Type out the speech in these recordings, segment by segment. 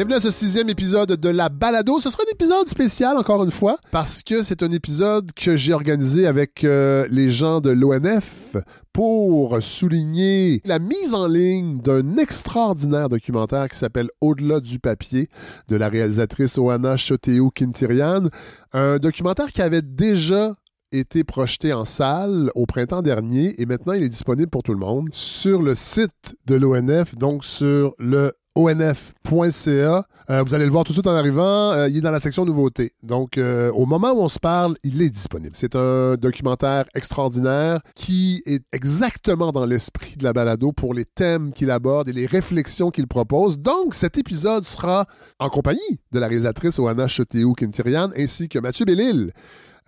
Bienvenue à ce sixième épisode de La Balado. Ce sera un épisode spécial, encore une fois, parce que c'est un épisode que j'ai organisé avec euh, les gens de l'ONF pour souligner la mise en ligne d'un extraordinaire documentaire qui s'appelle Au-delà du papier de la réalisatrice Oana Choteo Quintirian. Un documentaire qui avait déjà été projeté en salle au printemps dernier et maintenant il est disponible pour tout le monde sur le site de l'ONF, donc sur le onf.ca. Euh, vous allez le voir tout de suite en arrivant. Euh, il est dans la section nouveautés. Donc, euh, au moment où on se parle, il est disponible. C'est un documentaire extraordinaire qui est exactement dans l'esprit de la balado pour les thèmes qu'il aborde et les réflexions qu'il propose. Donc, cet épisode sera en compagnie de la réalisatrice Oana Choteou Quintirian ainsi que Mathieu Bellil.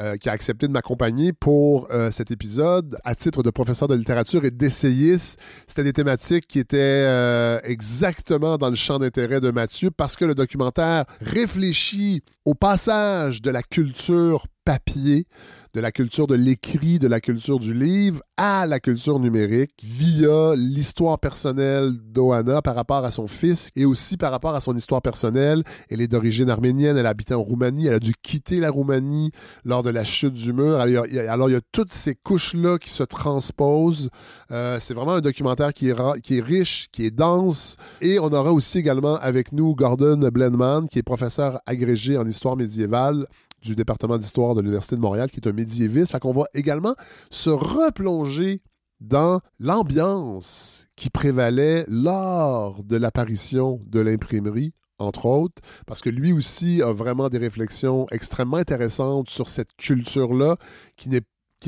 Euh, qui a accepté de m'accompagner pour euh, cet épisode à titre de professeur de littérature et d'essayiste. C'était des thématiques qui étaient euh, exactement dans le champ d'intérêt de Mathieu parce que le documentaire réfléchit au passage de la culture papier de la culture de l'écrit, de la culture du livre à la culture numérique via l'histoire personnelle d'Oana par rapport à son fils et aussi par rapport à son histoire personnelle. Elle est d'origine arménienne, elle habitait en Roumanie, elle a dû quitter la Roumanie lors de la chute du mur. Alors il y a, toutes ces couches-là qui se transposent. Euh, c'est vraiment un documentaire qui est, qui est riche, qui est dense. Et on aura aussi également avec nous Gordon Blenman, qui est professeur agrégé en histoire médiévale du département d'histoire de l'Université de Montréal, qui est un médiéviste. Fait qu'on va également se replonger dans l'ambiance qui prévalait lors de l'apparition de l'imprimerie entre autres, parce que lui aussi a vraiment des réflexions extrêmement intéressantes sur cette culture-là qui n'est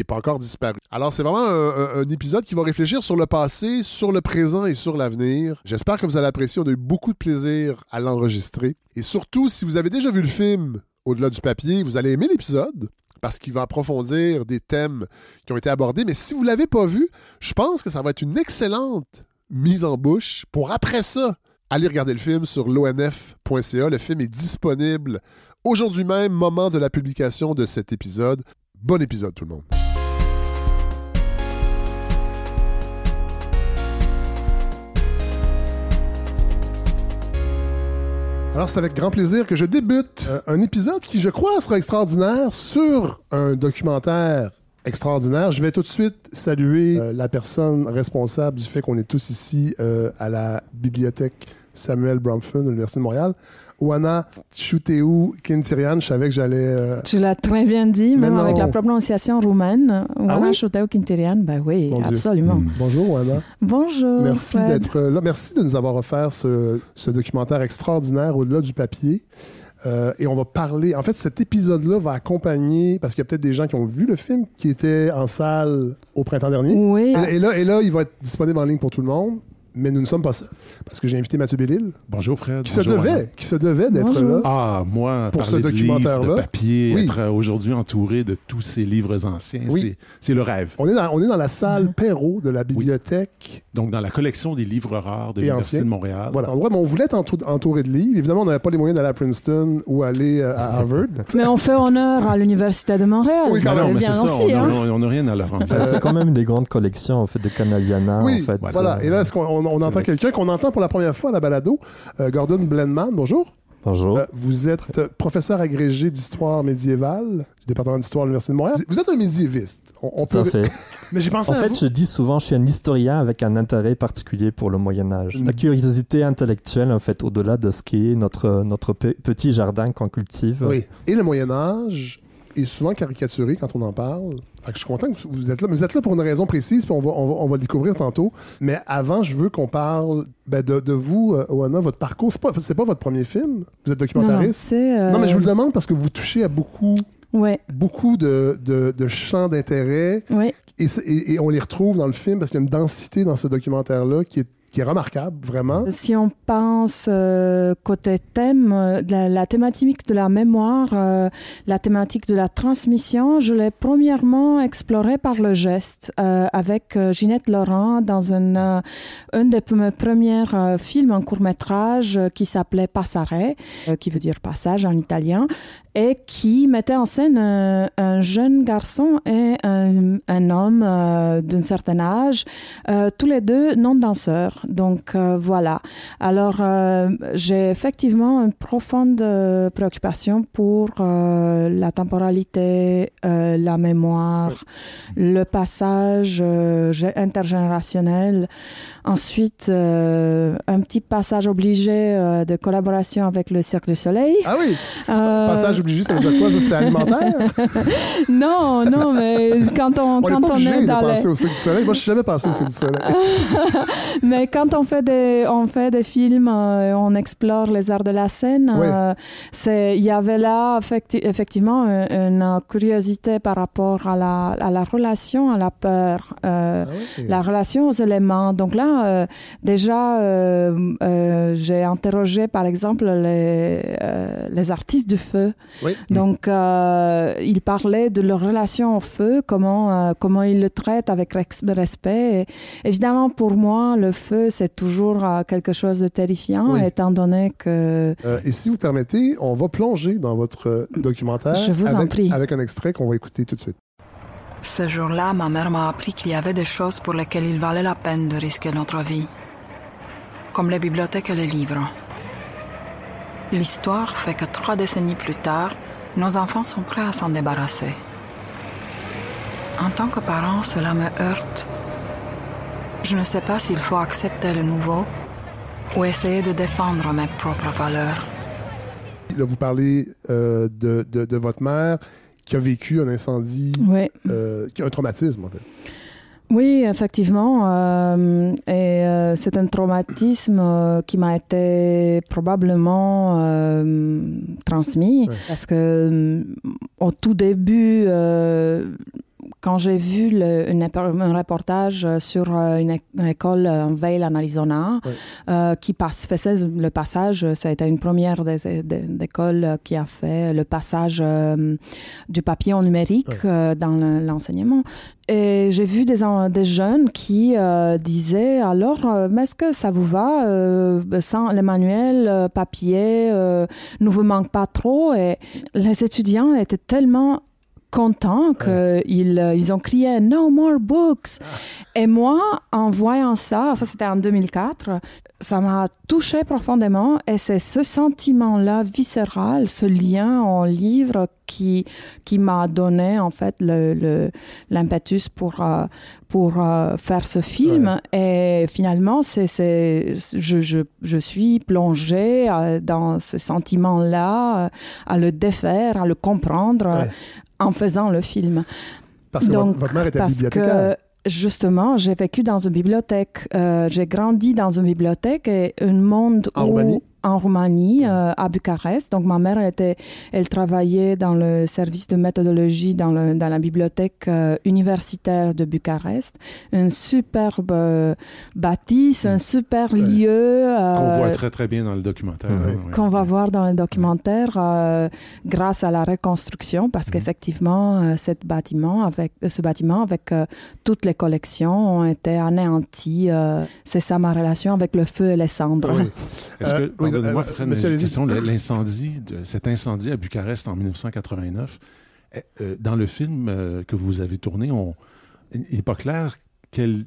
pas encore disparu. Alors, c'est vraiment un, un, épisode qui va réfléchir sur le passé, sur le présent et sur l'avenir. J'espère que vous allez apprécier. On a eu beaucoup de plaisir à l'enregistrer. Et surtout, si vous avez déjà vu le film au-delà du papier, vous allez aimer l'épisode parce qu'il va approfondir des thèmes qui ont été abordés. Mais si vous ne l'avez pas vu, je pense que ça va être une excellente mise en bouche pour après ça aller regarder le film sur l'onf.ca. Le film est disponible aujourd'hui même, moment de la publication de cet épisode. Bon épisode tout le monde. Alors, c'est avec grand plaisir que je débute euh, un épisode qui, je crois, sera extraordinaire sur un documentaire extraordinaire. Je vais tout de suite saluer euh, la personne responsable du fait qu'on est tous ici euh, à la bibliothèque Samuel Bromford de l'Université de Montréal. Oana Chuteu Kintirian, je savais que j'allais. Euh, tu l'as très bien dit, même avec la prononciation roumaine. Ah Oana ah Kintirian, ben oui, absolument. Hmm. Bonjour, Oana. Bonjour. Merci d'être là. Merci de nous avoir offert ce, ce documentaire extraordinaire au-delà du papier. Euh, et on va parler. En fait, cet épisode-là va accompagner, parce qu'il y a peut-être des gens qui ont vu le film, qui était en salle au printemps dernier. Oui. et là, et là, il va être disponible en ligne pour tout le monde mais nous ne sommes pas ça. Parce que j'ai invité Mathieu Bellil. Bonjour Fred. Qui se devait, qui se devait d'être là. Ah, moi, pour ce documentaire-là. papier, être aujourd'hui entouré de tous ces livres anciens, oui. c'est le rêve. On est dans, on est dans la salle Perrault de la bibliothèque. Donc, dans la collection des livres rares de l'Université de Montréal. Voilà, on voulait être entouré de livres. Évidemment, on n'avait pas les moyens d'aller à Princeton ou aller euh, à Harvard. mais on fait honneur à l'Université de Montréal. Oui, quand même. c'est ça, aussi, on n'a hein. rien à leur rendre. c'est quand même des grandes collections, en fait, de Canadiana. Oui, en fait, voilà. Et là, est-ce qu'on on, entend quelqu'un qu'on entend pour la première fois à la balado, euh, Gordon Blenman. Bonjour. Bonjour. Euh, vous êtes professeur agrégé d'histoire médiévale du département d'histoire de l'Université de Montréal. Vous êtes un médiéviste. On, peut... fait. Mais j'ai pensé En fait, je dis souvent, je suis un historien avec un intérêt particulier pour le Moyen Âge. La mm. curiosité intellectuelle, en fait, au-delà de ce qui est notre, notre petit jardin qu'on cultive. Oui. Et le Moyen Âge est souvent caricaturé quand on en parle. je suis content que vous êtes là, mais vous êtes là pour une raison précise, puis on va, on va, le découvrir tantôt. Mais avant, je veux qu'on parle ben, de, vous, euh, Oana, votre parcours. C'est pas, pas votre premier film? Vous êtes documentariste? Non, non, non, mais je vous le demande parce que vous touchez à beaucoup, ouais. beaucoup de, de, champs d'intérêt. Ouais. et, on les retrouve dans le film parce qu'il y a une densité dans ce documentaire-là qui est qui est remarquable, vraiment. Si on pense euh, côté thème, euh, la, thématique de la mémoire, euh, la thématique de la transmission, je l'ai premièrement explorée par le geste avec Ginette Laurent dans une, un des mes premiers films en court métrage qui s'appelait Passare, qui veut dire passage en italien. Et qui mettait en scène un, jeune garçon et un, un homme d'un certain âge, tous les deux non danseurs. Donc voilà. Alors j'ai effectivement une profonde préoccupation pour la temporalité, la mémoire, le passage intergénérationnel. Ensuite, euh, un petit passage obligé euh, de collaboration avec le Cirque du Soleil. Ah oui? Euh... Passage obligé, ça veut dire quoi? Ça, c'est alimentaire? non, non, mais quand on, on quand est on est dans de passer au Cirque du Soleil. Moi, je suis jamais passé au Cirque du Soleil. mais quand on fait des, on fait des films, on explore les arts de la scène, c'est, il y avait là effectivement une, curiosité par rapport à la, à la relation à la peur, ah la relation aux éléments. Donc là, euh, déjà, euh, euh, j'ai interrogé, par exemple, les, les artistes du feu. Donc, ils parlaient de leur relation au feu, comment, comment ils le traitent avec respect. évidemment, pour moi, le feu, c'est toujours quelque chose de terrifiant, étant donné que... et si vous permettez, on va plonger dans votre documentaire. Je vous avec, en prie. Avec un extrait qu'on va écouter tout de suite. Ce jour-là, ma mère m'a appris qu'il y avait des choses pour lesquelles il valait la peine de risquer notre vie, comme les bibliothèques et les livres. L'histoire fait que trois décennies plus tard, nos enfants sont prêts à s'en débarrasser. En tant que parent, cela me heurte. Je ne sais pas s'il faut accepter le nouveau ou essayer de défendre mes propres valeurs. vous parlez euh, de, de, votre mère qui a vécu un incendie, euh, qui a un traumatisme en fait. Oui, effectivement. Euh, et euh, c'est un traumatisme qui m'a été probablement transmis parce que au tout début, quand j'ai vu le, un reportage sur euh, une, école en Vail, en Arizona, euh, qui passe, faisait le passage, ça a été une première des, écoles qui a fait le passage euh, du papier en numérique dans l'enseignement. Et j'ai vu des, des jeunes qui disaient alors, mais est-ce que ça vous va sans le manuel papier, ne vous manque pas trop? Et les étudiants étaient tellement contents qu'ils euh, ils ont crié No more books. Ah. Et moi, en voyant ça, ça c'était en 2004, ça m'a touché profondément et c'est ce sentiment-là viscéral, ce lien en livre qui, qui m'a donné en fait l'impetus le, pour, euh, pour euh, faire ce film. Et finalement, c'est, je, je, je, suis plongée dans ce sentiment-là, à le défaire, à le comprendre, en faisant le film. Parce que Donc, votre mère était parce bibliothécaire. Que, justement, j'ai vécu dans une bibliothèque. Euh, j'ai grandi dans une bibliothèque et un monde où en Roumanie, euh, à Bucarest. Donc, ma mère, elle, était, elle travaillait dans le service de méthodologie dans, le, dans la bibliothèque euh, universitaire de Bucarest. Une superbe euh, bâtisse, un super lieu. qu'on voit très, très bien dans le documentaire. Hein, qu'on va voir dans le documentaire grâce à la reconstruction, parce mhm. qu'effectivement, cette bâtiment avec, ce bâtiment, avec toutes les collections, ont été anéantis. C'est ça ma relation avec le feu et les cendres. Est-ce que, moi euh, l'incendie, cet incendie à Bucarest en 1989, eh, euh, dans le film euh, que vous avez tourné, on, il n'est pas clair quelle,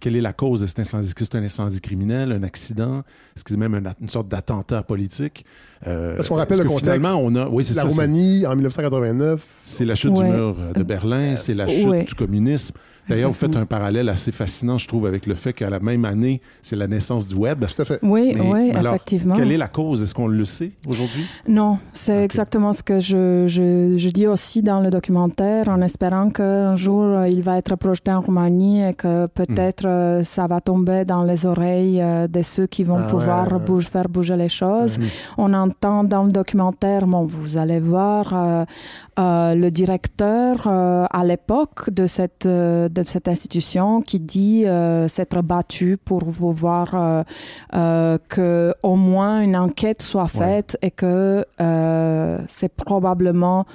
quelle, est la cause de cet incendie. Est-ce que c'est un incendie criminel, un accident? Est-ce que c'est même une, sorte d'attentat politique? Parce qu'on rappelle le contexte. Finalement, on a, oui, la Roumanie, en 1989. C'est la chute du mur de Berlin, c'est la chute du communisme. D'ailleurs, vous faites un parallèle assez fascinant, je trouve, avec le fait qu'à la même année, c'est la naissance du web. Tout à fait. Oui, oui, effectivement. Quelle est la cause? Est-ce qu'on le sait aujourd'hui? Non, c'est exactement ce que je, je, je, dis aussi dans le documentaire, en espérant qu'un jour, euh, il va être projeté en Roumanie et que peut-être hmm. euh, ça va tomber dans les oreilles euh, de ceux qui vont ah pouvoir faire bouger les choses. On entend dans le documentaire, bon, vous allez voir, le directeur à l'époque de cette de cette institution qui dit euh, s'être battu pour voir euh, euh, que au moins une enquête soit faite et que c'est probablement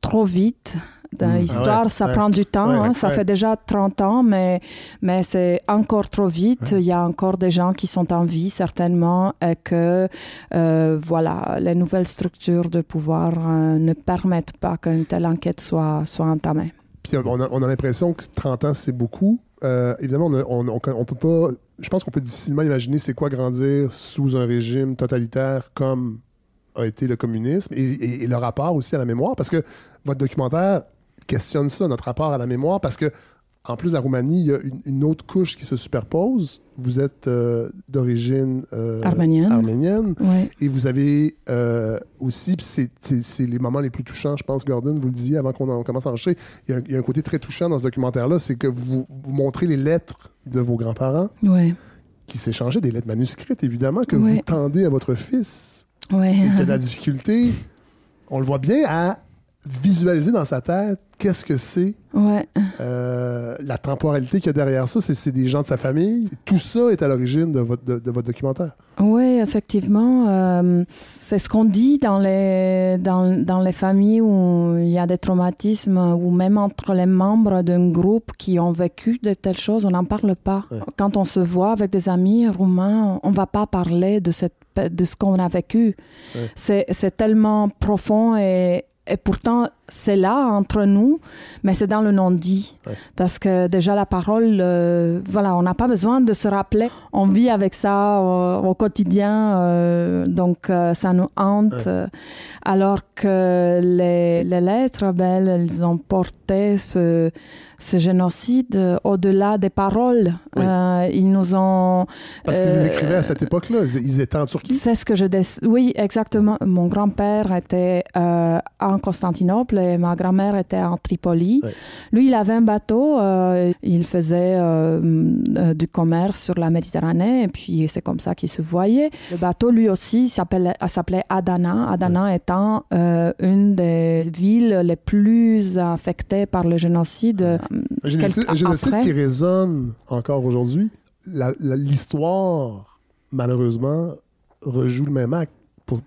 trop vite L'histoire, ah ça prend du temps. Hein. ça fait déjà 30 ans, mais, mais c'est encore trop vite. Il y a encore des gens qui sont en vie, certainement, et que euh, voilà, les nouvelles structures de pouvoir euh, ne permettent pas qu'une telle enquête soit, soit entamée. Puis on a, on a l'impression que 30 ans, c'est beaucoup. Euh, évidemment, on, on, peut pas. Je pense qu'on peut difficilement imaginer c'est quoi grandir sous un régime totalitaire comme a été le communisme et, le rapport aussi à la mémoire, parce que votre documentaire questionne ça, notre rapport à la mémoire, parce que en plus de la Roumanie, il y a une, autre couche qui se superpose. Vous êtes euh, d'origine euh, arménienne, et vous avez euh, aussi, c'est les moments les plus touchants, je pense, Gordon, vous le disiez avant qu'on commence à enregistrer, il y, a, un côté très touchant dans ce documentaire-là, c'est que vous, vous, montrez les lettres de vos grands-parents qui s'échangeaient, des lettres manuscrites, évidemment, que vous tendez à votre fils. Ouais. Et que la difficulté, on le voit bien, à visualiser dans sa tête qu'est-ce que c'est ouais. euh, la temporalité qu'il y a derrière ça. C'est des gens de sa famille. Tout ça est à l'origine de votre, de, votre documentaire. Oui, effectivement. Euh, c'est ce qu'on dit dans les, dans, dans, les familles où il y a des traumatismes ou même entre les membres d'un groupe qui ont vécu de telles choses, on n'en parle pas. Quand on se voit avec des amis roumains, on ne va pas parler de cette de ce qu'on a vécu. C'est tellement profond et, et pourtant, c'est là entre nous, mais c'est dans le non-dit. Parce que déjà, la parole, euh, voilà, on n'a pas besoin de se rappeler. On vit avec ça au, quotidien, euh, donc euh, ça nous hante. alors que les, les lettres, belles, elles ont porté ce, ce génocide au-delà des paroles. ils nous ont... Parce qu'ils écrivaient à cette époque-là, ils étaient en Turquie. C'est ce que je... Oui, exactement. Mon grand-père était en Constantinople et ma grand-mère était en Tripoli. Lui, il avait un bateau, euh, il faisait euh, euh, du commerce sur la Méditerranée et puis c'est comme ça qu'il se voyait. Le bateau, lui aussi, s'appelait Adana. Adana étant une des villes les plus affectées par le génocide. Un génocide, qui résonne encore aujourd'hui. L'histoire, malheureusement, rejoue le même acte pour,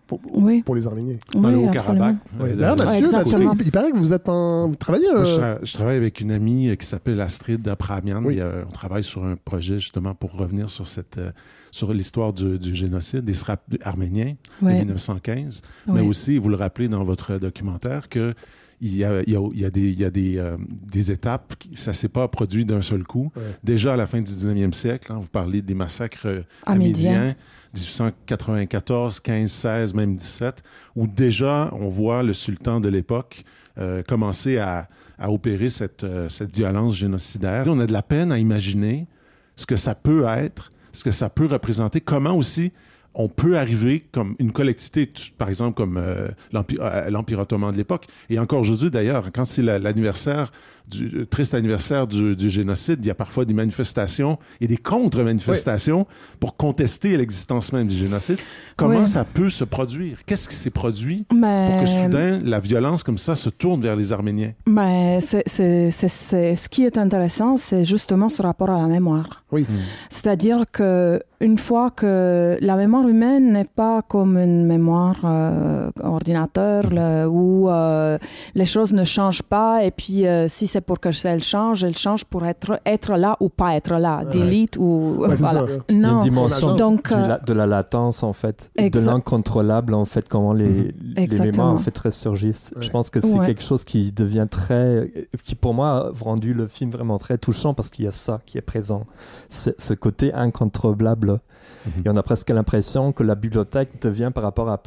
pour, les Arméniens. Dans le Haut-Karabakh. il, paraît que vous êtes en. Vous travaillez. je, travaille avec une amie qui s'appelle Astrid Abramian. on travaille sur un projet justement pour revenir sur cette. Euh, sur l'histoire du, génocide des arméniens de 1915, mais aussi, vous le rappelez dans votre documentaire, que il y a, il y a, des, il y a des, euh, des, étapes, ça ne s'est pas produit d'un seul coup. Déjà à la fin du 19e siècle, hein, vous parlez des massacres amédiens, 1894, 15, 16, même 17, où déjà on voit le sultan de l'époque euh, commencer à, à, opérer cette, euh, cette violence génocidaire. On a de la peine à imaginer ce que ça peut être, ce que ça peut représenter, comment aussi on peut arriver comme une collectivité, par exemple comme euh, l'Empire ottoman de l'époque. Et encore aujourd'hui, d'ailleurs, quand c'est l'anniversaire du triste anniversaire du, génocide, il y a parfois des manifestations et des contre-manifestations pour contester l'existence même du génocide. Comment ça peut se produire? Qu'est-ce qui s'est produit pour que soudain la violence comme ça se tourne vers les Arméniens? Mais c'est, ce qui est intéressant, c'est justement ce rapport à la mémoire. Oui. Hmm. C'est-à-dire que une fois que la mémoire humaine n'est pas comme une mémoire euh, ordinateur hmm. où euh, les choses ne changent pas et puis euh, si c'est pour que elle change, elle change pour être, être là ou pas être là, delete ou voilà. Non. Une dimension Donc, euh, de la latence en fait, de l'incontrôlable en fait, comment les, mhm. les mémoires en fait ressurgissent. Je pense que c'est quelque chose qui devient très, qui pour moi a rendu le film vraiment très touchant parce qu'il y a ça qui est présent, ce côté incontrôlable. Mhm. Et on a presque l'impression que la bibliothèque devient par rapport à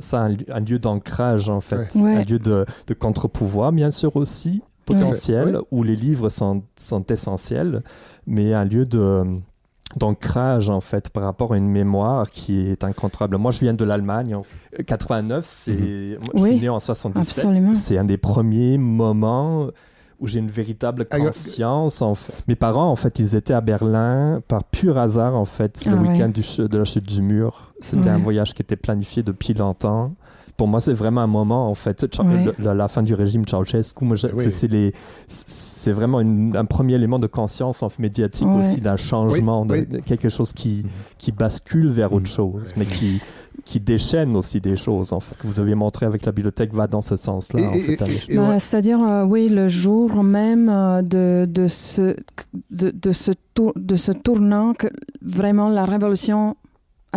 ça un, lieu d'ancrage en fait, un lieu de, de contre-pouvoir bien sûr aussi, potentiel où les livres sont, sont, essentiels, mais un lieu de d'ancrage en fait par rapport à une mémoire qui est incontrôlable. Moi, je viens de l'Allemagne. En 89, c'est je suis né en 77. C'est un des premiers moments où j'ai une véritable conscience. En fait. Mes parents, en fait, ils étaient à Berlin par pur hasard, en fait, le ah week-end de la chute du mur. C'était un voyage qui était planifié depuis longtemps. Pour moi, c'est vraiment un moment, en fait. la fin du régime Ceausescu, c'est vraiment un premier élément de conscience en médiatique aussi d'un changement, de, quelque chose qui, qui bascule vers autre mm. chose, mais qui, qui déchaîne aussi des choses. En fait. Ce que vous avez montré avec la bibliothèque va dans ce sens-là. Bah, c'est-à-dire, euh, oui, le jour même euh, de, de, ce, de, de, ce tour, de ce tournant, que vraiment la révolution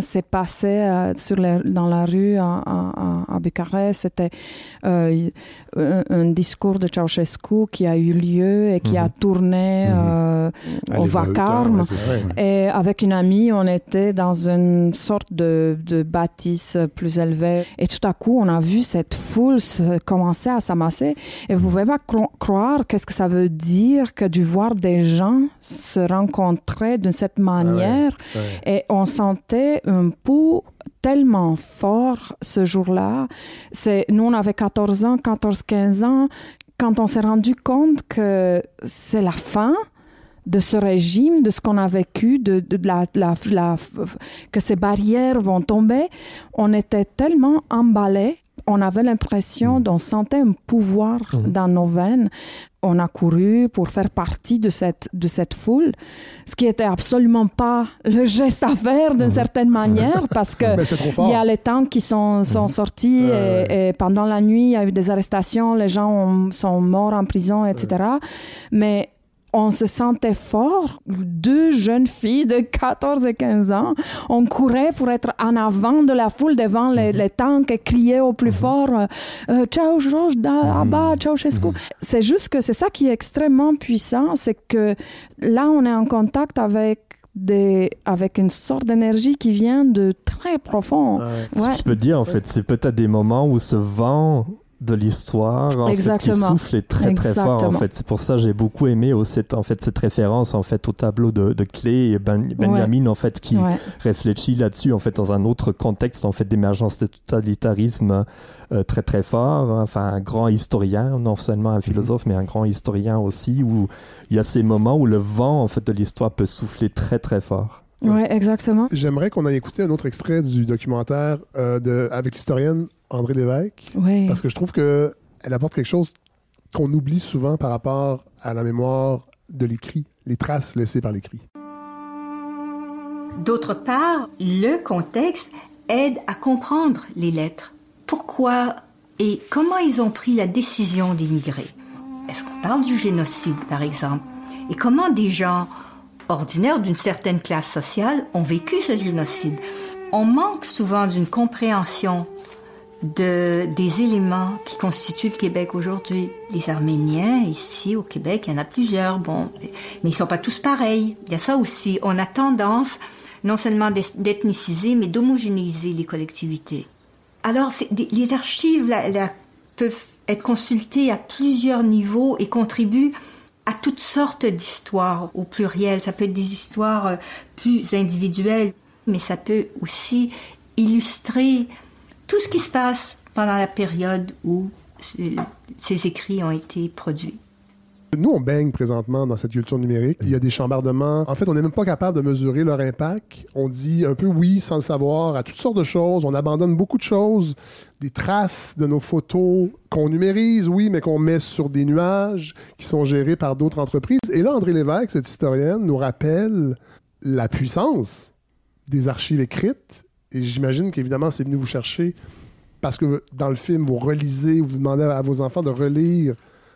s'est passé euh, sur dans la rue à, à, Bucarest. C'était euh, un, discours de Ceausescu qui a eu lieu et qui a mhm. tourné mhm. euh, au vacarme. Et avec une amie, on était dans une sorte de, de, bâtisse plus élevée. Et tout à coup, on a vu cette foule commencer à s'amasser. Et vous pouvez pas croire qu'est-ce que ça veut dire que de voir des gens se rencontrer de cette manière. Et on sentait un pouls tellement fort ce jour-là. C'est, nous, on avait 14 ans, 14-15 ans, quand on s'est rendu compte que c'est la fin de ce régime, de ce qu'on a vécu, de, la, la, que ces barrières vont tomber, on était tellement emballés on avait l'impression, mmh. on sentait un pouvoir mmh. dans nos veines. On a couru pour faire partie de cette, de cette foule, ce qui était absolument pas le geste à faire d'une mmh. certaine manière, parce que il y a les tanks qui sont, sont sortis et, pendant la nuit, il y a eu des arrestations, les gens sont morts en prison, etc. Mais on se sentait fort. Deux jeunes filles de 14 et 15 ans, on courait pour être en avant de la foule devant les, mhm. tanks et crier au plus mhm. fort euh, euh, Ciao Georges Abba, mhm. ciao Chescu. C'est juste que c'est ça qui est extrêmement puissant, c'est que là, on est en contact avec des, avec une sorte d'énergie qui vient de très profond. Ce que je peux dire, en fait, c'est peut-être des moments où ce vent de l'histoire en fait, qui souffle très très fort en fait. C'est pour ça que j'ai beaucoup aimé cette en fait cette référence en fait au tableau de, de Clé et ben, Benjamin en fait qui réfléchit là-dessus en fait dans un autre contexte en fait d'émergence de totalitarisme euh, très très fort hein. enfin un grand historien non seulement un philosophe mais un grand historien aussi où il y a ces moments où le vent en fait de l'histoire peut souffler très très fort. Oui, exactement. J'aimerais qu'on aille écouter un autre extrait du documentaire euh, de, avec l'historienne André Lévesque. Parce que je trouve qu'elle apporte quelque chose qu'on oublie souvent par rapport à la mémoire de l'écrit, les traces laissées par l'écrit. D'autre part, le contexte aide à comprendre les lettres. Pourquoi et comment ils ont pris la décision d'émigrer? Est-ce qu'on parle du génocide, par exemple? Et comment des gens ordinaires d'une certaine classe sociale ont vécu ce génocide? On manque souvent d'une compréhension de, des éléments qui constituent le Québec aujourd'hui. Les Arméniens, ici au Québec, il y en a plusieurs, bon, mais ils sont pas tous pareils. Il y a ça aussi. On a tendance non seulement d'ethniciser, mais d'homogénéiser les collectivités. Alors, les archives peuvent être consultées à plusieurs niveaux et contribuent à toutes sortes d'histoires au pluriel. Ça peut être des histoires euh, plus individuelles, mais ça peut aussi illustrer tout ce qui se passe pendant la période où ces écrits ont été produits. Nous, on baigne présentement dans cette culture numérique. Il y a des chambardements. En fait, on n'est même pas capable de mesurer leur impact. On dit un peu oui sans le savoir à toutes sortes de choses. On abandonne beaucoup de choses. Des traces de nos photos qu'on numérise, oui, mais qu'on met sur des nuages qui sont gérés par d'autres entreprises. Et là, André Lévesque, cette historienne, nous rappelle la puissance des archives écrites. Et j'imagine qu'évidemment, c'est venu vous chercher parce que dans le film, vous relisez, vous demandez à vos enfants de relire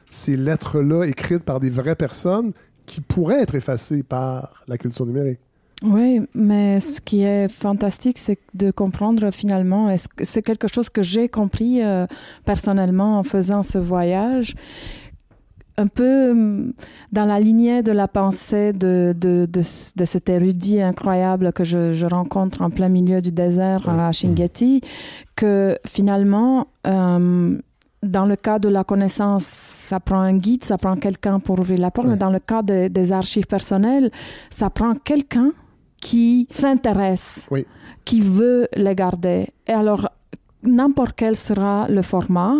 ces lettres-là écrites par des vraies personnes qui pourraient être effacées par la culture numérique. Oui, mais ce qui est fantastique, c'est de comprendre finalement, c'est quelque chose que j'ai compris euh, personnellement en faisant ce voyage, un peu hum, dans la lignée de la pensée de, de, de, cet érudit incroyable que je, rencontre en plein milieu du désert à Shingeti, que finalement, hum, dans le cas de la connaissance, ça prend un guide, ça prend quelqu'un pour ouvrir la porte, mais dans le cas des archives personnelles, ça prend quelqu'un qui s'intéresse, qui veut les garder. Et alors, n'importe quel sera le format,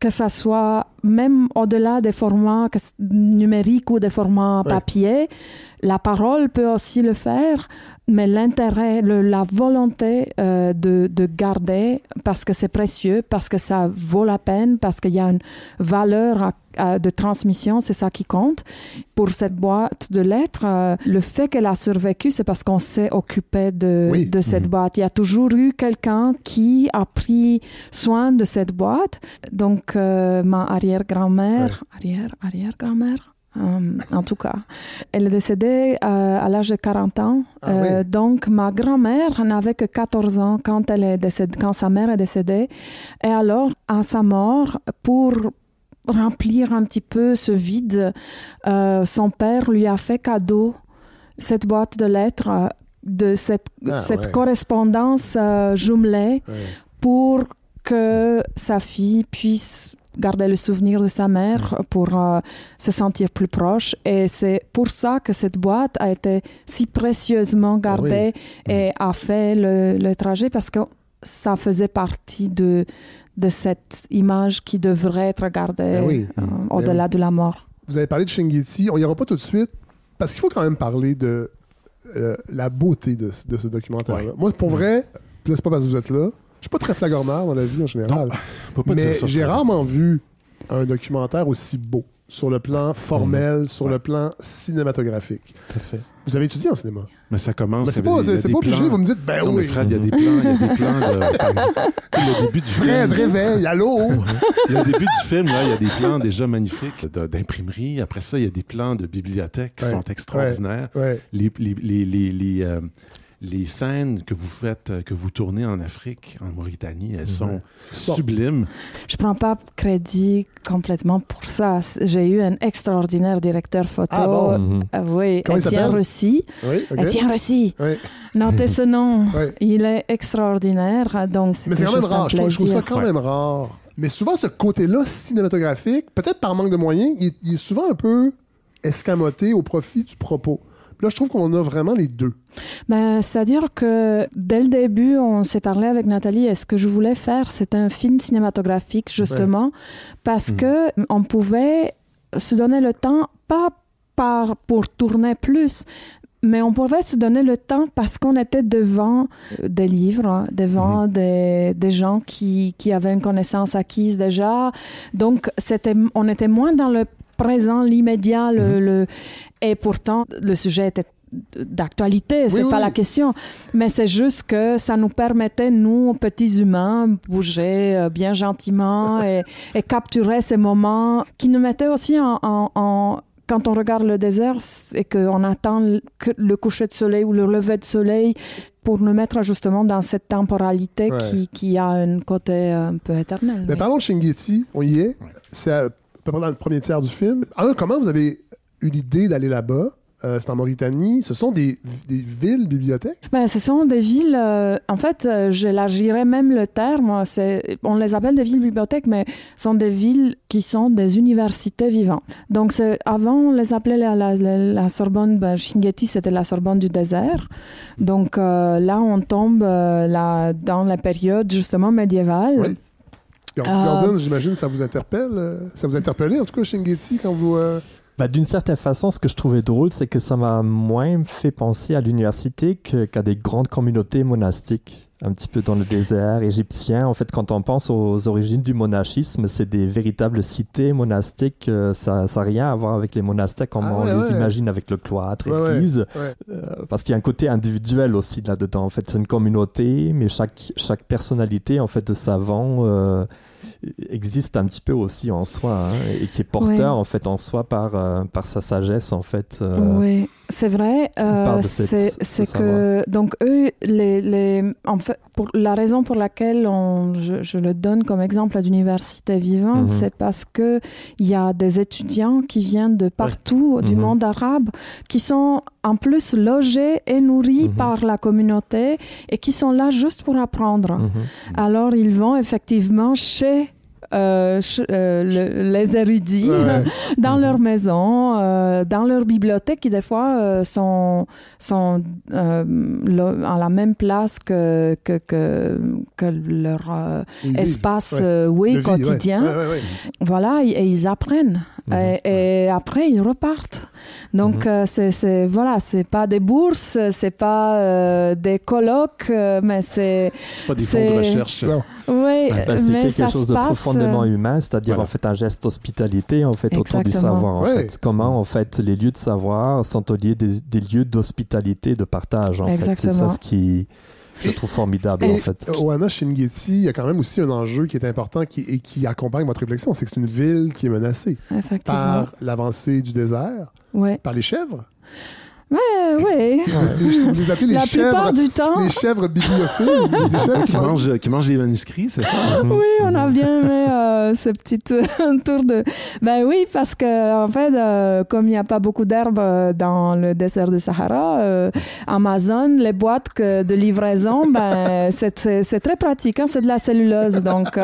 que ce soit même au-delà des formats numériques ou des formats papier, la parole peut aussi le faire, mais l'intérêt, la volonté euh, de, de, garder, parce que c'est précieux, parce que ça vaut la peine, parce qu'il y a une valeur de transmission, c'est ça qui compte. Pour cette boîte de lettres, euh, le fait qu'elle a survécu, c'est parce qu'on s'est occupé de, de cette mhm. boîte. Il y a toujours eu quelqu'un qui a pris soin de cette boîte. Donc, euh, ma arrière-grand-mère, arrière, arrière-grand-mère, euh, en tout cas. Elle est décédée euh, à l'âge de 40 ans. Ah euh, donc, ma grand-mère n'avait que 14 ans quand, elle est décédée, quand sa mère est décédée. Et alors, à sa mort, pour remplir un petit peu ce vide, son père lui a fait cadeau cette boîte de lettres, de cette, ah cette correspondance jumelée pour que sa fille puisse garder le souvenir de sa mère pour euh, se sentir plus proche. Et c'est pour ça que cette boîte a été si précieusement gardée et a fait le, trajet parce que ça faisait partie de, de cette image qui devrait être gardée ben euh, au-delà de la mort. Vous avez parlé de Shingiti. On n'y aura pas tout de suite parce qu'il faut quand même parler de euh, la beauté de, de ce documentaire. Moi, pour vrai, c'est pas parce que vous êtes là, je suis pas très flagornard dans la vie en général. mais j'ai rarement vu un documentaire aussi beau sur le plan formel, mm. sur le plan cinématographique. Tout à fait. Vous avez étudié en cinéma? Mais ça commence. Mais c'est pas, c'est pas obligé, vous me dites, ben oui. Fred, il y a des plans, il y a des plans de. Par exemple, le début du Fred, film. réveille, allô? Le début du film, là, il y a des plans déjà magnifiques d'imprimerie. Après ça, il y a des plans de bibliothèque qui sont extraordinaires. Les, les, les, les euh, les scènes que vous faites, que vous tournez en Afrique, en Mauritanie, elles sont sublimes. Je prends pas crédit complètement pour ça. J'ai eu un extraordinaire directeur photo. Ah bon? Mhm. euh, oui, Étienne Rossi. Oui, okay. Rossi. Oui. Notez ce nom. Il est extraordinaire. Donc, Mais c'est quand même rare. Je trouve, ça quand même rare. Mais souvent, ce côté-là cinématographique, peut-être par manque de moyens, il est souvent un peu escamoté au profit du propos. Là, je trouve qu'on a vraiment les deux. Ben, C'est-à-dire que dès le début, on s'est parlé avec Nathalie et ce que je voulais faire, c'est un film cinématographique, justement, parce hmm. que on pouvait se donner le temps, pas par, pour tourner plus, mais on pouvait se donner le temps parce qu'on était devant des livres, devant hmm. des, des, gens qui, qui, avaient une connaissance acquise déjà. Donc, c'était, on était moins dans le présent, l'immédiat, le, mhm. et pourtant le sujet était d'actualité, c'est pas la question, mais c'est juste que ça nous permettait, nous, petits humains, bouger euh, bien gentiment et, capturer ces moments qui nous mettaient aussi en, quand on regarde le désert et qu'on attend le coucher de soleil ou le lever de soleil pour nous mettre justement dans cette temporalité qui, qui, a un côté un peu éternel. Mais, parlons de Shingeti, on y est. C'est dans le premier tiers du film. Alors, comment vous avez eu l'idée d'aller là-bas? Euh, c'est en Mauritanie. Ce sont des, des villes bibliothèques? Ben, ce sont des villes. Euh, en fait, euh, j'élargirais même le terme. On les appelle des villes bibliothèques, mais ce sont des villes qui sont des universités vivantes. Donc, avant, on les appelait la, la, Sorbonne. Ben, Shingeti, c'était la Sorbonne du désert. Donc, là, on tombe là, dans la période justement médiévale. Oui. Gordon, euh, j'imagine, ça vous interpelle. Euh, ça vous interpellé, en tout cas, Shingeti, quand vous. Euh, bah, D'une certaine façon, ce que je trouvais drôle, c'est que ça m'a moins fait penser à l'université qu'à des grandes communautés monastiques un petit peu dans le désert égyptien. En fait, quand on pense aux origines du monachisme, c'est des véritables cités monastiques. ça n'a rien à voir avec les monastères comme ah on les imagine avec le cloître, l'église. parce qu'il y a un côté individuel aussi là-dedans. En fait, c'est une communauté, mais chaque, chaque personnalité en fait de savant existe un petit peu aussi en soi hein, et qui est porteur en fait en soi par, euh, par sa sagesse en fait. Euh, oui, c'est vrai. Euh, c'est que donc eux, les, les, en fait, pour la raison pour laquelle on, je, je le donne comme exemple à l'université vivante, mhm. c'est parce que il y a des étudiants qui viennent de partout du mhm. monde arabe qui sont en plus logés et nourris mhm. par la communauté et qui sont là juste pour apprendre. Alors ils vont effectivement chez euh, euh, les érudits dans leur maison, euh, dans leur bibliothèque, qui des fois sont, sont à la même place que, que, que, leur espace oui, quotidien. Voilà, et, ils apprennent. Mhm. Et, après, ils repartent. Donc, mhm. euh, c'est, voilà, c'est pas des bourses, c'est pas euh, des colloques, euh, mais c'est. C'est pas des fonds de recherche. Oui, bah, c'est quelque chose de profondément humain, c'est-à-dire en fait un geste d'hospitalité en fait autour du savoir. En fait. Comment en fait les lieux de savoir sont au lieu des, des lieux d'hospitalité, de partage. En fait, c'est ça ce qui je trouve formidable, en fait. Oana Shingeti, il y a quand même aussi un enjeu qui est important qui, et qui accompagne votre réflexion, c'est que c'est une ville qui est menacée par l'avancée du désert, par les chèvres. Ouais, ouais. Vous appelez les La chèvres, plupart du temps. Les chèvres bibliophiles. des chèvres qui, mangent, qui mangent les manuscrits, c'est ça? oui, on a bien aimé euh, ce petit euh, tour de. Ben oui, parce que, en fait, euh, comme il n'y a pas beaucoup d'herbes euh, dans le désert de Sahara, euh, Amazon, les boîtes que, de livraison, ben, c'est très pratique. Hein, c'est de la celluleuse. Donc,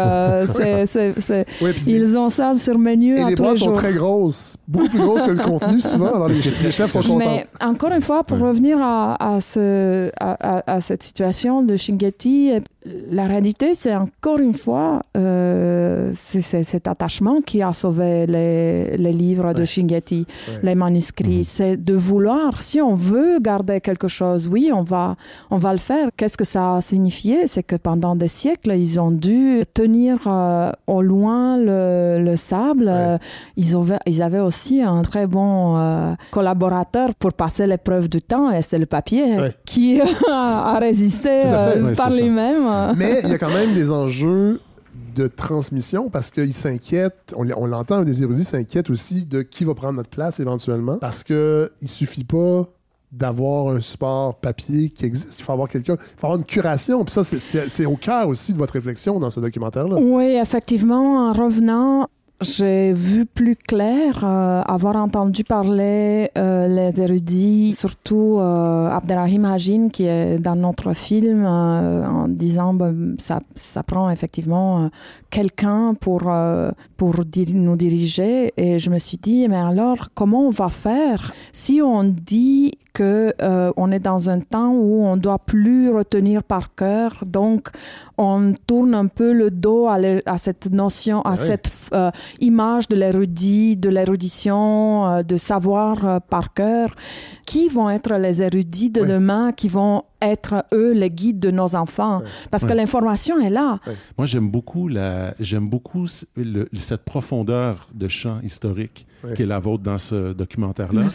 c'est ils ont ça sur menu Et à les tous boîtes les jours. sont très grosses, beaucoup plus grosses que le contenu, souvent. Alors, les, les chefs sont contents. Encore une fois, pour revenir à, à, ce, à, à, cette situation de Shingeti, la réalité, c'est encore une fois euh, c'est cet attachement qui a sauvé les, les livres ouais. de Shingeti, ouais. les manuscrits. Mmh. C'est de vouloir, si on veut garder quelque chose, oui, on va, on va le faire. Qu'est-ce que ça a signifié? C'est que pendant des siècles, ils ont dû tenir euh, au loin le, le sable. Ouais. Ils, avaient, ils avaient aussi un très bon euh, collaborateur pour passer l'épreuve du temps, et c'est le papier qui a résisté euh, par lui-même. Mais il y a quand même des enjeux de transmission parce qu'ils s'inquiètent, on, on l'entend, des érudits s'inquiètent aussi de qui va prendre notre place éventuellement parce qu'il ne suffit pas d'avoir un support papier qui existe. Il faut avoir quelqu'un, il faut avoir une curation. Puis ça, c'est au cœur aussi de votre réflexion dans ce documentaire-là. Oui, effectivement, en revenant j'ai vu plus clair, euh, avoir entendu parler euh, les érudits, surtout euh, Abderrahim Hajin qui est dans notre film, euh, en disant ben, ça, ça prend effectivement quelqu'un pour, pour dir nous diriger. Et je me suis dit, mais alors comment on va faire si on dit que euh, on est dans un temps où on doit plus retenir par cœur, donc on tourne un peu le dos à, à cette notion, à oui. cette euh, image de l'érudit, de l'érudition, euh, de savoir par cœur. Qui vont être les érudits de oui. demain qui vont être eux les guides de nos enfants? Parce que l'information est là. Moi j'aime beaucoup la j'aime beaucoup le, cette profondeur de champ historique oui. qui est la vôtre dans ce documentaire-là.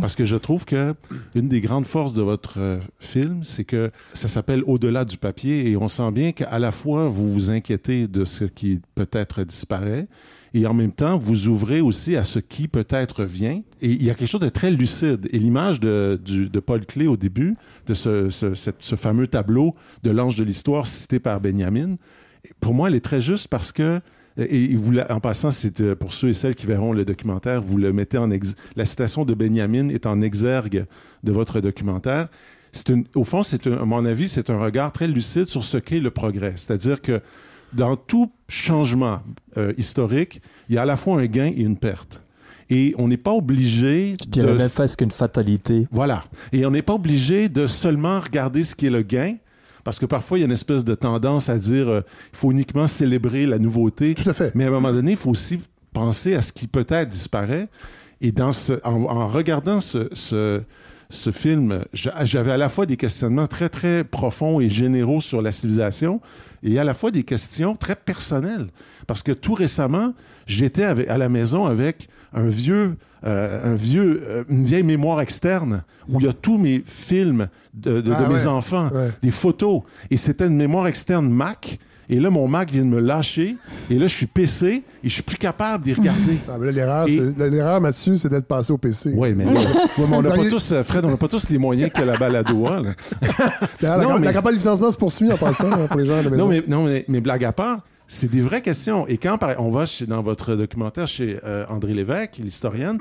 Parce que je trouve que une des grandes forces de votre euh, film, c'est que ça s'appelle Au-delà du papier et on sent bien qu'à la fois vous vous inquiétez de ce qui peut-être disparaît et en même temps vous ouvrez aussi à ce qui peut-être vient. Et il y a quelque chose de très lucide. Et l'image de, du, de Paul Clé au début, de ce, ce, cette, ce fameux tableau de l'ange de l'histoire cité par Benjamin, pour moi elle est très juste parce que et vous, en passant, c'est pour ceux et celles qui verront le documentaire, vous le mettez en ex... la citation de Benjamin est en exergue de votre documentaire. Une, au fond, c'est à mon avis, c'est un regard très lucide sur ce qu'est le progrès. C'est-à-dire que dans tout changement euh, historique, il y a à la fois un gain et une perte. Et on n'est pas obligé Je dirais de... même presque une fatalité. Voilà. Et on n'est pas obligé de seulement regarder ce qui est le gain, parce que parfois, il y a une espèce de tendance à dire euh, il faut uniquement célébrer la nouveauté. Tout à fait. Mais à un moment donné, il faut aussi penser à ce qui peut-être disparaît. Et dans ce, en, en regardant ce, ce, ce film, j'avais à la fois des questionnements très, très profonds et généraux sur la civilisation et à la fois des questions très personnelles. Parce que tout récemment, j'étais à la maison avec un vieux, euh, un vieux, euh, une vieille mémoire externe où il y a tous mes films de, de, ah, de mes ouais, enfants, ouais. des photos. Et c'était une mémoire externe Mac. Et là, mon Mac vient de me lâcher. Et là, je suis PC et je suis plus capable d'y regarder. Ah, l'erreur, et... Mathieu, c'est d'être passé au PC. Oui, mais, ouais, mais on n'a pas tous, Fred, on n'a pas tous les moyens que la balado a. la, non, mais... la campagne de financement se poursuit en passant pour les gens à la maison. Non, mais, non, mais, mais blague à part, c'est des vraies questions. Et quand on va chez, dans votre documentaire chez euh, André Lévesque, l'historienne,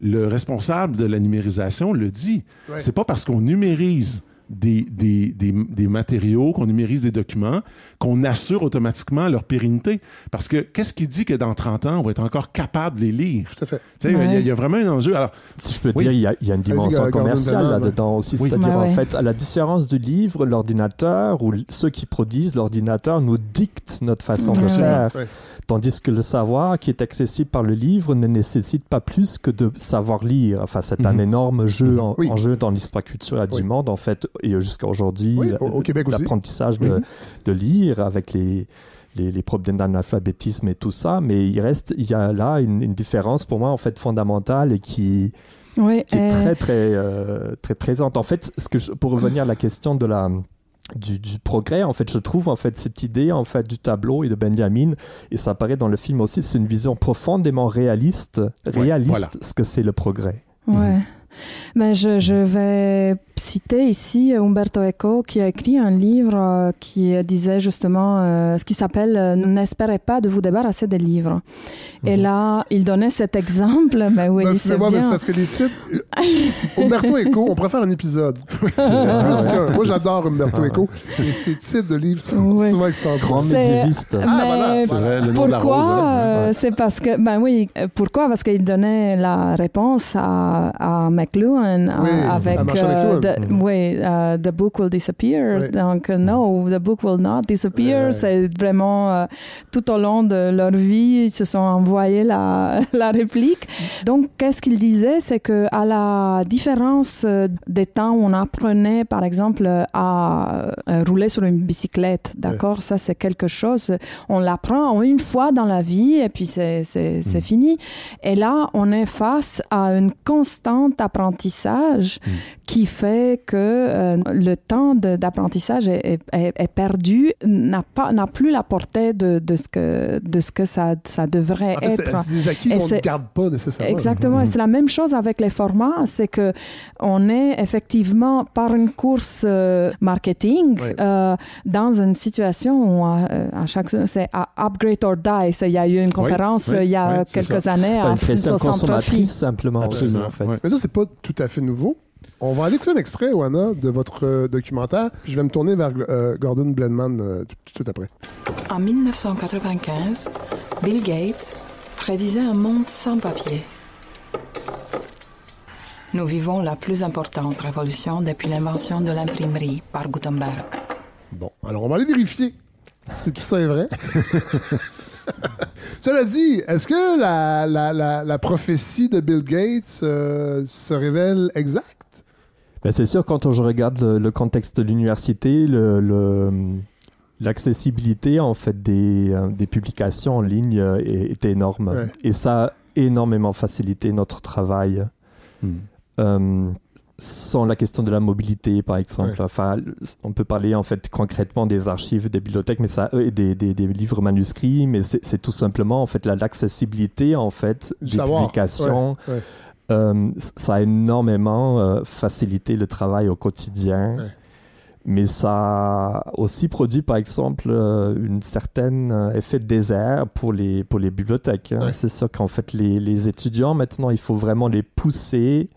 le responsable de la numérisation le dit. Ouais. C'est pas parce qu'on numérise des, des, des, matériaux, qu'on numérise des documents, qu'on assure automatiquement leur pérennité. Parce que qu'est-ce qui dit que dans 30 ans, on va être encore capable de les lire? Tout à fait. Il y, a vraiment un enjeu. Alors, si je peux dire, il y, a, y, a une dimension commerciale là-dedans aussi. C'est-à-dire, en fait, à la différence du livre, l'ordinateur ou ceux qui produisent l'ordinateur nous dictent notre façon de faire. Tandis que le savoir qui est accessible par le livre ne nécessite pas plus que de savoir lire. Enfin, c'est un mhm. énorme jeu en, jeu dans l'histoire culturelle du monde, en fait, et jusqu'à aujourd'hui, l'apprentissage de, de, lire avec les, les, problèmes d'analphabétisme et tout ça. Mais il reste, il y a là une, différence pour moi, en fait, fondamentale et qui, est très, très, euh, très présente. En fait, ce que pour revenir à la question de la du, progrès en fait je trouve en fait cette idée en fait du tableau et de Benjamin et ça apparaît dans le film aussi c'est une vision profondément réaliste réaliste ce que c'est le progrès. Ouais. Ben, je, je, vais citer ici Umberto Eco qui a écrit un livre euh, qui disait justement euh, ce qui s'appelle euh, N'espérez pas de vous débarrasser des livres. Et mhm. là, il donnait cet exemple. Ben oui, ben, c'est moi, mais c'est parce que les titres. Umberto Eco, on préfère un épisode. plus Moi, j'adore Umberto Eco. Et ses titres de livres sont oui. souvent extraordinaires. Grand médiéviste. Ah, voilà. C'est vrai, le nom pourquoi, de la rose. C'est parce que. Ben oui, pourquoi? Parce qu'il donnait la réponse à, à McLuhan oui, avec. Euh, the, mm-hmm. Oui, uh, The Book Will Disappear. Oui. Donc, no, The Book Will Not Disappear. C'est vraiment. Euh, tout au long de leur vie, ils se sont envoyés la, la réplique. Donc, qu'est-ce qu'il disait C'est que à la différence euh, des temps où on apprenait, par exemple, à euh, rouler sur une bicyclette, d'accord? Ça, c'est quelque chose, on l'apprend une fois dans la vie et puis c'est mm. fini. Et là, on est face à un constant apprentissage mm. qui fait que euh, le temps d'apprentissage est, est, perdu, n'a pas n'a plus la portée de, de, ce que de ce que ça, ça devrait c'est des acquis qu'on ne garde pas nécessairement. Exactement. Et c'est la même chose avec les formats. C'est que on est effectivement par une course euh, marketing euh, dans une situation où euh, à, chaque c'est upgrade or die. Il y a eu une conférence il y a quelques années à une consommatrice simplement. Absolument. En fait. Mais ça c'est pas tout à fait nouveau. On va aller écouter un extrait, Wana, de votre documentaire. je vais me tourner vers Gordon Blenman tout de suite après. En 1995, Bill Gates prédisait un monde sans papier. Nous vivons la plus importante révolution depuis l'invention de l'imprimerie par Gutenberg. Bon, alors on va aller vérifier si tout ça est vrai. Cela dit, est-ce que la, la, la, prophétie de Bill Gates euh, se révèle exacte? Ben c'est sûr, quand je regarde le, contexte de l'université, le, l'accessibilité en fait des, euh, des, publications en ligne euh, est, énorme et ça a énormément facilité notre travail. Hmm. Euh, sans la question de la mobilité, par exemple. Enfin, on peut parler en fait concrètement des archives, des bibliothèques, mais ça, et des, des, livres manuscrits, mais c'est tout simplement en fait l'accessibilité en fait des publications. Ça a énormément facilité le travail au quotidien mais ça a aussi produit par exemple euh, une certaine euh, effet de désert pour les pour les bibliothèques. Hein. C'est sûr qu'en fait les, les, étudiants maintenant il faut vraiment les pousser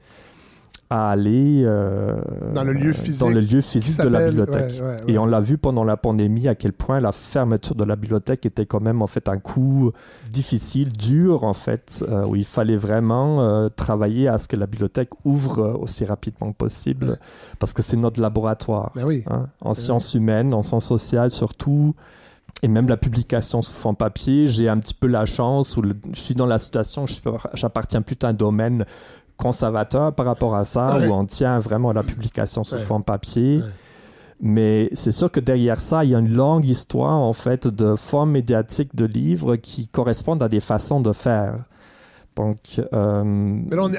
à aller euh, dans le lieu physique, dans le lieu physique de la bibliothèque. Et on l'a vu pendant la pandémie à quel point la fermeture de la bibliothèque était quand même en fait un coup difficile, dur en fait, euh, où il fallait vraiment euh, travailler à ce que la bibliothèque ouvre aussi rapidement possible, parce que c'est notre laboratoire. Ben oui. Hein, en sciences humaines, en sciences sociales surtout et même la publication sous forme papier, j'ai un petit peu la chance où je suis dans la situation, j'appartiens plutôt à un domaine conservateur par rapport à ça, où on tient vraiment la publication sous forme papier. Mais c'est sûr que derrière ça, il y a une longue histoire en fait de formes médiatiques de livres qui correspondent à des façons de faire. Donc, euh, Mais là,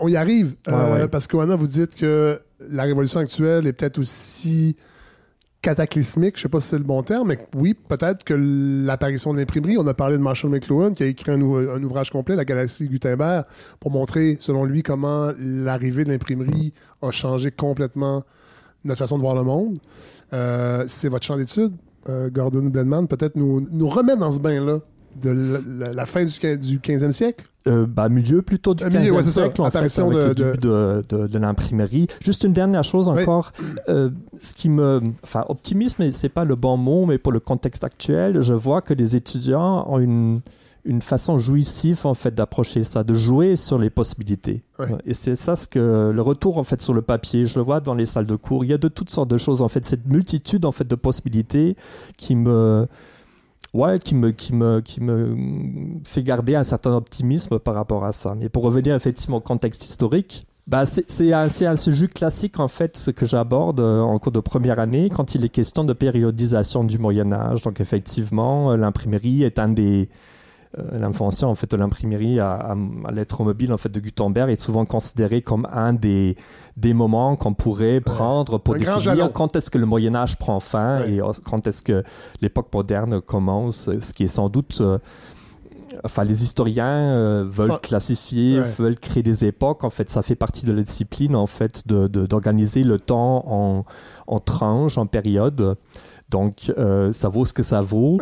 on, y arrive euh, parce que maintenant vous dites que la révolution actuelle est peut-être aussi cataclysmique, je sais pas si c'est le bon terme, mais oui, peut-être que l'apparition de l'imprimerie, on a parlé de Marshall McLuhan qui a écrit un, ouvrage complet, La Galaxie Gutenberg, pour montrer, selon lui, comment l'arrivée de l'imprimerie a changé complètement notre façon de voir le monde. Euh, c'est votre champ d'étude, euh, Gordon Blenman, peut-être nous, nous remettre dans ce bain-là de la, fin du, du 15e siècle? Euh, bah, milieu plutôt du 15e siècle, en fait, avec de, le début de, de, l'imprimerie. Juste une dernière chose encore, euh, ce qui me... Enfin, optimisme, c'est pas le bon mot, mais pour le contexte actuel, je vois que les étudiants ont une une façon jouissive en fait d'approcher ça, de jouer sur les possibilités. Et c'est ça ce que le retour en fait sur le papier, je le vois dans les salles de cours, il y a de toutes sortes de choses en fait, cette multitude en fait de possibilités qui me ouais, qui me, qui, me, qui me fait garder un certain optimisme par rapport à ça. Mais pour revenir effectivement au contexte historique, bah, c'est un, un, sujet classique en fait ce que j'aborde euh, en cours de première année quand il est question de périodisation du Moyen Âge. Donc effectivement, euh, l'imprimerie est un des, l'invention en fait de l'imprimerie à, à, mobile en fait de Gutenberg est souvent considéré comme un des des moments qu'on pourrait prendre pour définir quand est-ce que le Moyen Âge prend fin et quand est-ce que l'époque moderne commence, ce qui est sans doute euh, enfin les historiens euh, veulent classifier, veulent créer des époques. En fait, ça fait partie de la discipline en fait de, d'organiser le temps en, en tranches, en périodes. Donc ça vaut ce que ça vaut.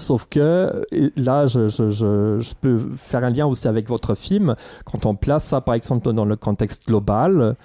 Sauf que là, je, peux faire un lien aussi avec votre film. Quand on place ça, par exemple, dans le contexte global,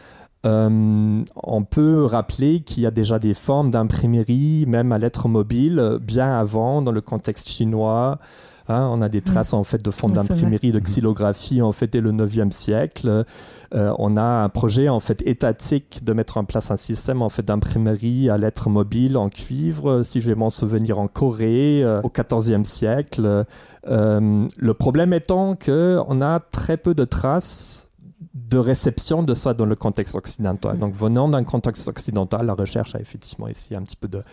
euh, on peut rappeler qu'il y a déjà des formes d'imprimerie, même à lettres mobile, bien avant, dans le contexte chinois, Hein, on a des traces en fait de fonds d'imprimerie, de xylographie en fait dès le 9e siècle. Euh, on a un projet en fait étatique de mettre en place un système en fait d'imprimerie à lettres mobiles en cuivre, si je vais m'en souvenir en Corée euh, au 14e siècle. Euh, le problème étant que on a très peu de traces de réception de ça dans le contexte occidental. Donc venant d'un contexte occidental, la recherche a effectivement essayé un petit peu de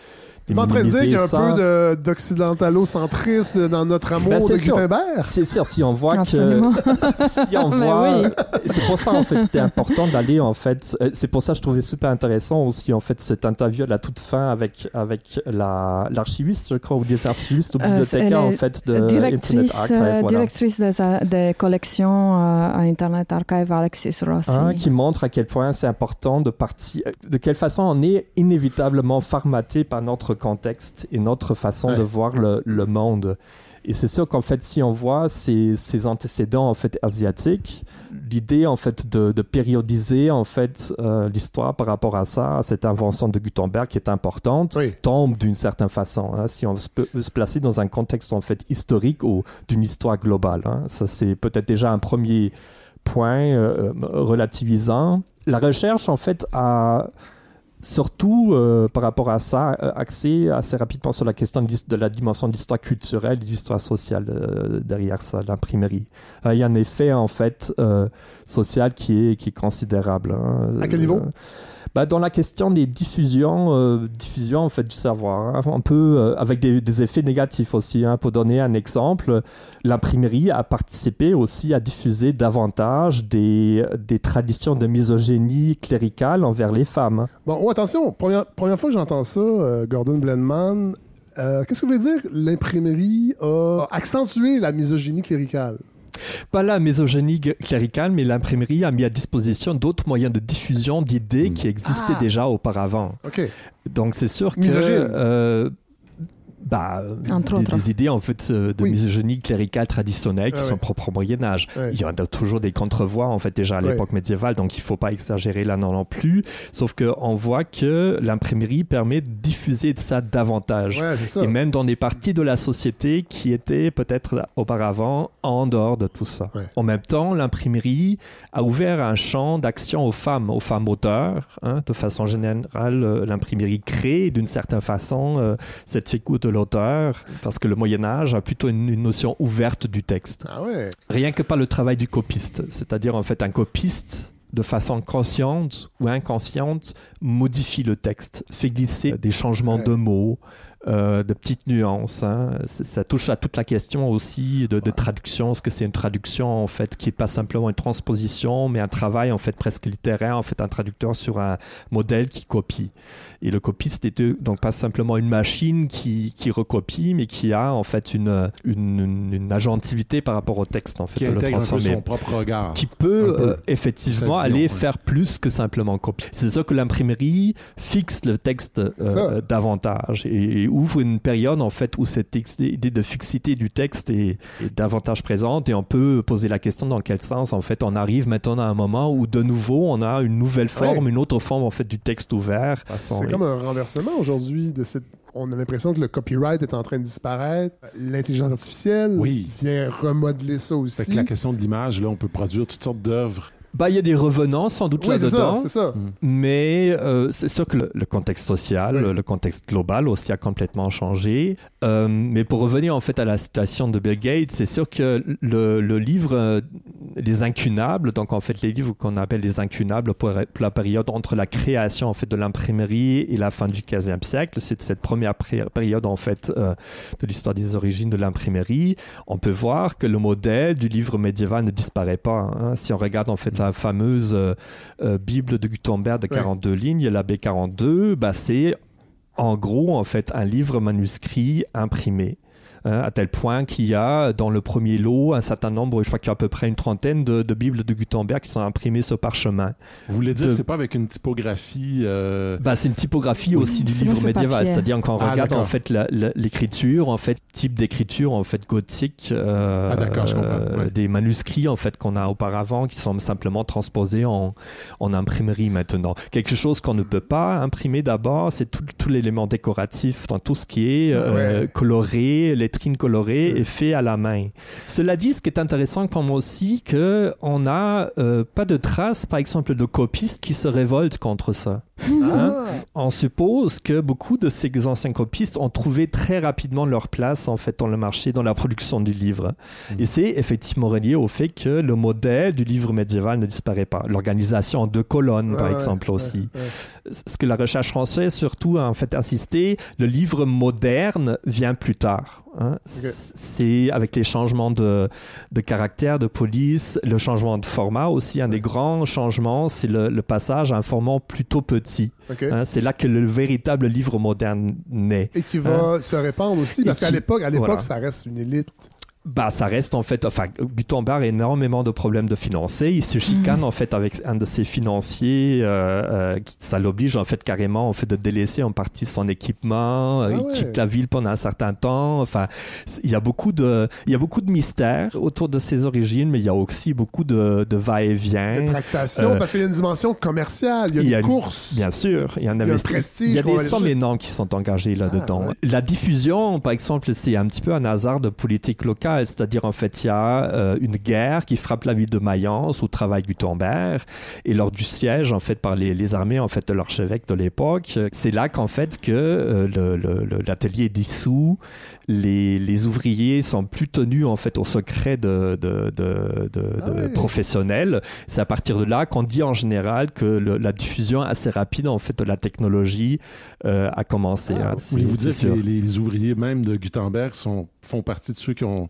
tu en train de dire qu'il y a un peu d'occidentalocentrisme dans notre amour ben, de Gutenberg? C'est sûr, si on voit que... si on voit... C'est pour ça, en fait, c'était important d'aller, en fait... Euh, c'est pour ça que je trouvais super intéressant aussi, en fait, cette interview à la toute fin avec, avec l'archiviste, je crois, ou des archivistes ou euh, bibliothécaires, en fait, de directrice, Internet Archive. Euh, directrice des, des collections à Internet Archive, Alexis Rossi. Ah, qui montre à quel point c'est important de partir... De quelle façon on est inévitablement formaté par notre contexte et notre façon de voir le, monde. Et c'est sûr qu'en fait, si on voit ces, ces antécédents en fait asiatiques, l'idée en fait de, périodiser en fait euh, l'histoire par rapport à ça, à cette invention de Gutenberg qui est importante, tombe d'une certaine façon. Hein, si on peut se placer dans un contexte en fait historique ou d'une histoire globale, hein. ça c'est peut-être déjà un premier point euh, relativisant. La recherche en fait a surtout euh, par rapport à ça, euh, axé assez rapidement sur la question de, la dimension de l'histoire culturelle, de l'histoire sociale euh, derrière ça, l'imprimerie. il y a un effet en fait social qui est, qui est considérable. Hein. À quel niveau? Bah, dans la question des diffusions, euh, diffusion en fait du savoir, hein, un peu euh, avec des, effets négatifs aussi. Hein. Pour donner un exemple, l'imprimerie a participé aussi à diffuser davantage des, des traditions de misogynie cléricale envers les femmes. Bon, oh, attention, première, première fois que j'entends ça, euh, Gordon Blenman, qu'est-ce que vous voulez dire? L'imprimerie a accentué la misogynie cléricale? Pas la misogynie cléricale, mais l'imprimerie a mis à disposition d'autres moyens de diffusion d'idées hmm. qui existaient ah. déjà auparavant. Donc c'est sûr que euh, bah, des, idées en fait euh, de misogynie cléricale traditionnelle qui sont propres au Moyen Âge. Il y en a toujours des contrevoix en fait déjà à l'époque médiévale, donc il faut pas exagérer là non, plus. Sauf que on voit que l'imprimerie permet de diffuser ça davantage, et même dans des parties de la société qui étaient peut-être auparavant en dehors de tout ça. En même temps, l'imprimerie a ouvert un champ d'action aux femmes, aux femmes auteurs. Hein, de façon générale, euh, l'imprimerie crée d'une certaine façon euh, cette figure de l'auteur, parce que le Moyen Âge a plutôt une, notion ouverte du texte. Ah ouais. Rien que par le travail du copiste, c'est-à-dire en fait un copiste de façon consciente ou inconsciente modifie le texte, fait glisser des changements de mots, euh, de petites nuances. Hein. Ça touche à toute la question aussi de, traduction. Est-ce que c'est une traduction en fait qui n'est pas simplement une transposition, mais un travail en fait presque littéraire, en fait un traducteur sur un modèle qui copie. Et le copiste est donc pas simplement une machine qui, qui recopie, mais qui a en fait une, une, une agentivité par rapport au texte en fait qui de le transformer. son propre regard. Qui peut euh, effectivement aller faire plus que simplement copier. C'est ça que l'imprimerie fixe le texte euh, davantage et ouvre une période en fait où cette idée de fixité du texte est, davantage présente et on peut poser la question dans quel sens en fait on arrive maintenant à un moment où de nouveau on a une nouvelle forme, une autre forme en fait du texte ouvert. C'est comme un renversement aujourd'hui de cette on a l'impression que le copyright est en train de disparaître. L'intelligence artificielle vient remodeler ça aussi. la question de l'image, là, on peut produire toutes sortes d'œuvres bah, il y a des revenants sans doute là-dedans. C'est ça. Mais euh, c'est sûr que le, contexte social, le contexte global aussi a complètement changé. Euh, mais pour revenir en fait à la situation de Bill Gates, c'est sûr que le, le, livre euh, Les Incunables, donc en fait les livres qu'on appelle les Incunables pour, la période entre la création en fait de l'imprimerie et la fin du 15e siècle, c'est cette première période en fait de l'histoire des origines de l'imprimerie. On peut voir que le modèle du livre médiéval ne disparaît pas. Hein. Si on regarde en fait la fameuse euh, euh, Bible de Gutenberg de 42 lignes, la B42, bah, c'est en gros en fait un livre manuscrit imprimé. Hein, à tel point qu'il y a dans le premier lot un certain nombre, je crois qu'il y a à peu près une trentaine de, Bibles de Gutenberg qui sont imprimées sur parchemin. Vous voulez dire, c'est pas avec une typographie euh, bah, C'est une typographie aussi du livre médiéval, c'est-à-dire quand on ah, regarde en fait l'écriture, en fait, type d'écriture en fait gothique, euh, ah, euh, des manuscrits en fait qu'on a auparavant qui sont simplement transposés en, en imprimerie maintenant. Quelque chose qu'on ne peut pas imprimer d'abord, c'est tout, tout l'élément décoratif, dans tout ce qui est euh, coloré, les colorée colorée est fait à la main. Cela dit, ce qui est intéressant pour moi aussi, que on n'a euh, pas de traces, par exemple, de copistes qui se révoltent contre ça. Hein? On suppose que beaucoup de ces anciens copistes ont trouvé très rapidement leur place en fait dans le marché, dans la production du livre. Mm. Et c'est effectivement relié au fait que le modèle du livre médiéval ne disparaît pas. L'organisation en deux colonnes, par exemple, aussi. Ce que la recherche française surtout a en fait insisté, le livre moderne vient plus tard. Hein. C'est avec les changements de, de, caractère, de police, le changement de format aussi. Un des grands changements, c'est le, le passage à un format plutôt petit Hein, c'est là que le véritable livre moderne naît. Et qui va hein? se répandre aussi, parce qu'à l'époque, à l'époque, ça reste une élite bah, ça reste en fait, enfin, Gutenberg a énormément de problèmes de financer. Il se chicane mm. en fait avec un de ses financiers. Euh, euh, ça l'oblige en fait carrément en fait de délaisser en partie son équipement. Euh, ah il quitte la ville pendant un certain temps. Enfin, il y a beaucoup de, il y a beaucoup de mystères autour de ses origines, mais il y a aussi beaucoup de, de va-et-vient. De tractation, parce qu'il y a une dimension commerciale. Il y a, des courses. Bien sûr, il y a un Il y a des sommes énormes qui sont engagées là-dedans. Ah, la diffusion, par exemple, c'est un petit peu un hasard de politique locale c'est-à-dire en fait il y a euh, une guerre qui frappe la ville de Mayence où travaille Gutenberg et lors du siège en fait par les, armées en fait de l'archevêque de l'époque, c'est là qu'en fait que euh, l'atelier est dissous, les, ouvriers sont plus tenus en fait au secret de, ah professionnels. C'est à partir de là qu'on dit en général que la diffusion assez rapide en fait de la technologie euh, a commencé. Ah, hein. vous dire que les, les, ouvriers même de Gutenberg sont, font partie de ceux qui ont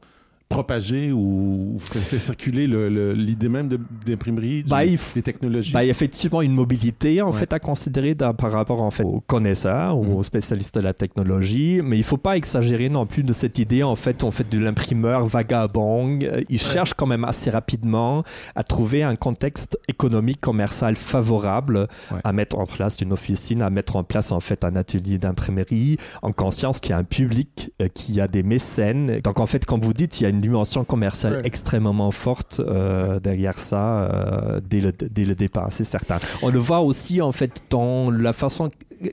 propager ou faire circuler l'idée même d'imprimerie, des technologies? Bah, il y a effectivement une mobilité en fait à considérer par rapport en fait aux connaisseurs ou mm. aux spécialistes de la technologie, mais il faut pas exagérer non plus de cette idée en fait en fait de l'imprimeur vagabond. Il cherche quand même assez rapidement à trouver un contexte économique commercial favorable à mettre en place une officine, à mettre en place en fait un atelier d'imprimerie en conscience qu'il y a un public, euh, qu'il y a des mécènes. Donc en fait, comme vous dites, il y a une dimension commerciale extrêmement forte euh, derrière ça euh, dès, le, dès le départ, c'est certain. On le voit aussi en fait dans la façon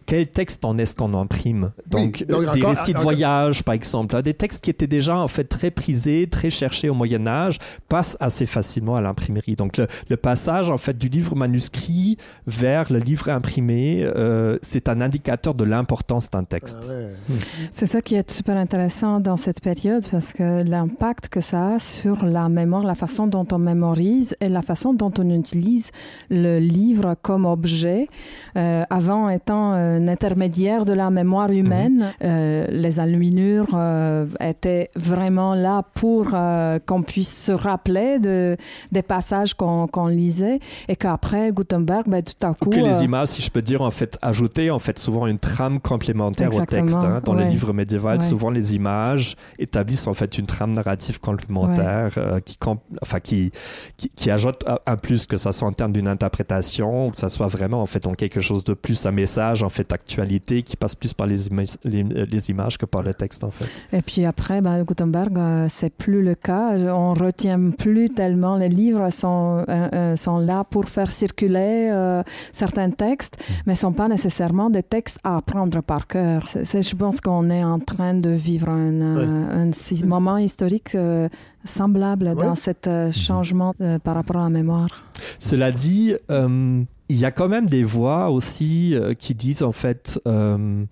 quel texte en est-ce qu'on imprime donc, des récits de voyage par exemple hein, des textes qui étaient déjà en fait très prisés très cherchés au Moyen Âge passent assez facilement à l'imprimerie. Donc le, passage en fait du livre manuscrit vers le livre imprimé euh, c'est un indicateur de l'importance d'un texte. Ah c'est ça qui est super intéressant dans cette période parce que l'impact que ça a sur la mémoire, la façon dont on mémorise et la façon dont on utilise le livre comme objet. Euh, avant étant un intermédiaire de la mémoire humaine, mhm. euh, les enluminures euh, étaient vraiment là pour qu'on puisse se rappeler de, des passages qu'on lisait et qu'après Gutenberg, ben, tout à coup... que les images, si je peux dire, en fait, ajoutaient en fait souvent une trame complémentaire au texte. Hein. Dans les livres médiévaux, souvent les images établissent en fait une trame narrative complémentaire euh, qui, enfin, qui, qui, ajoute un plus, que ça soit en termes d'une interprétation ou que ça soit vraiment en fait en quelque chose de plus, un message message en fait d'actualité qui passe plus par les, les, images que par le texte en fait. Et puis après, ben, Gutenberg, euh, c'est plus le cas. On retient plus tellement les livres sont sont là pour faire circuler certains textes, mm. mais sont pas nécessairement des textes à apprendre par cœur. je pense qu'on est en train de vivre un, un, moment historique semblable dans ce mhm. changement par rapport à la mémoire. Cela dit, il y a quand même des voix aussi euh, qui disent en fait euh,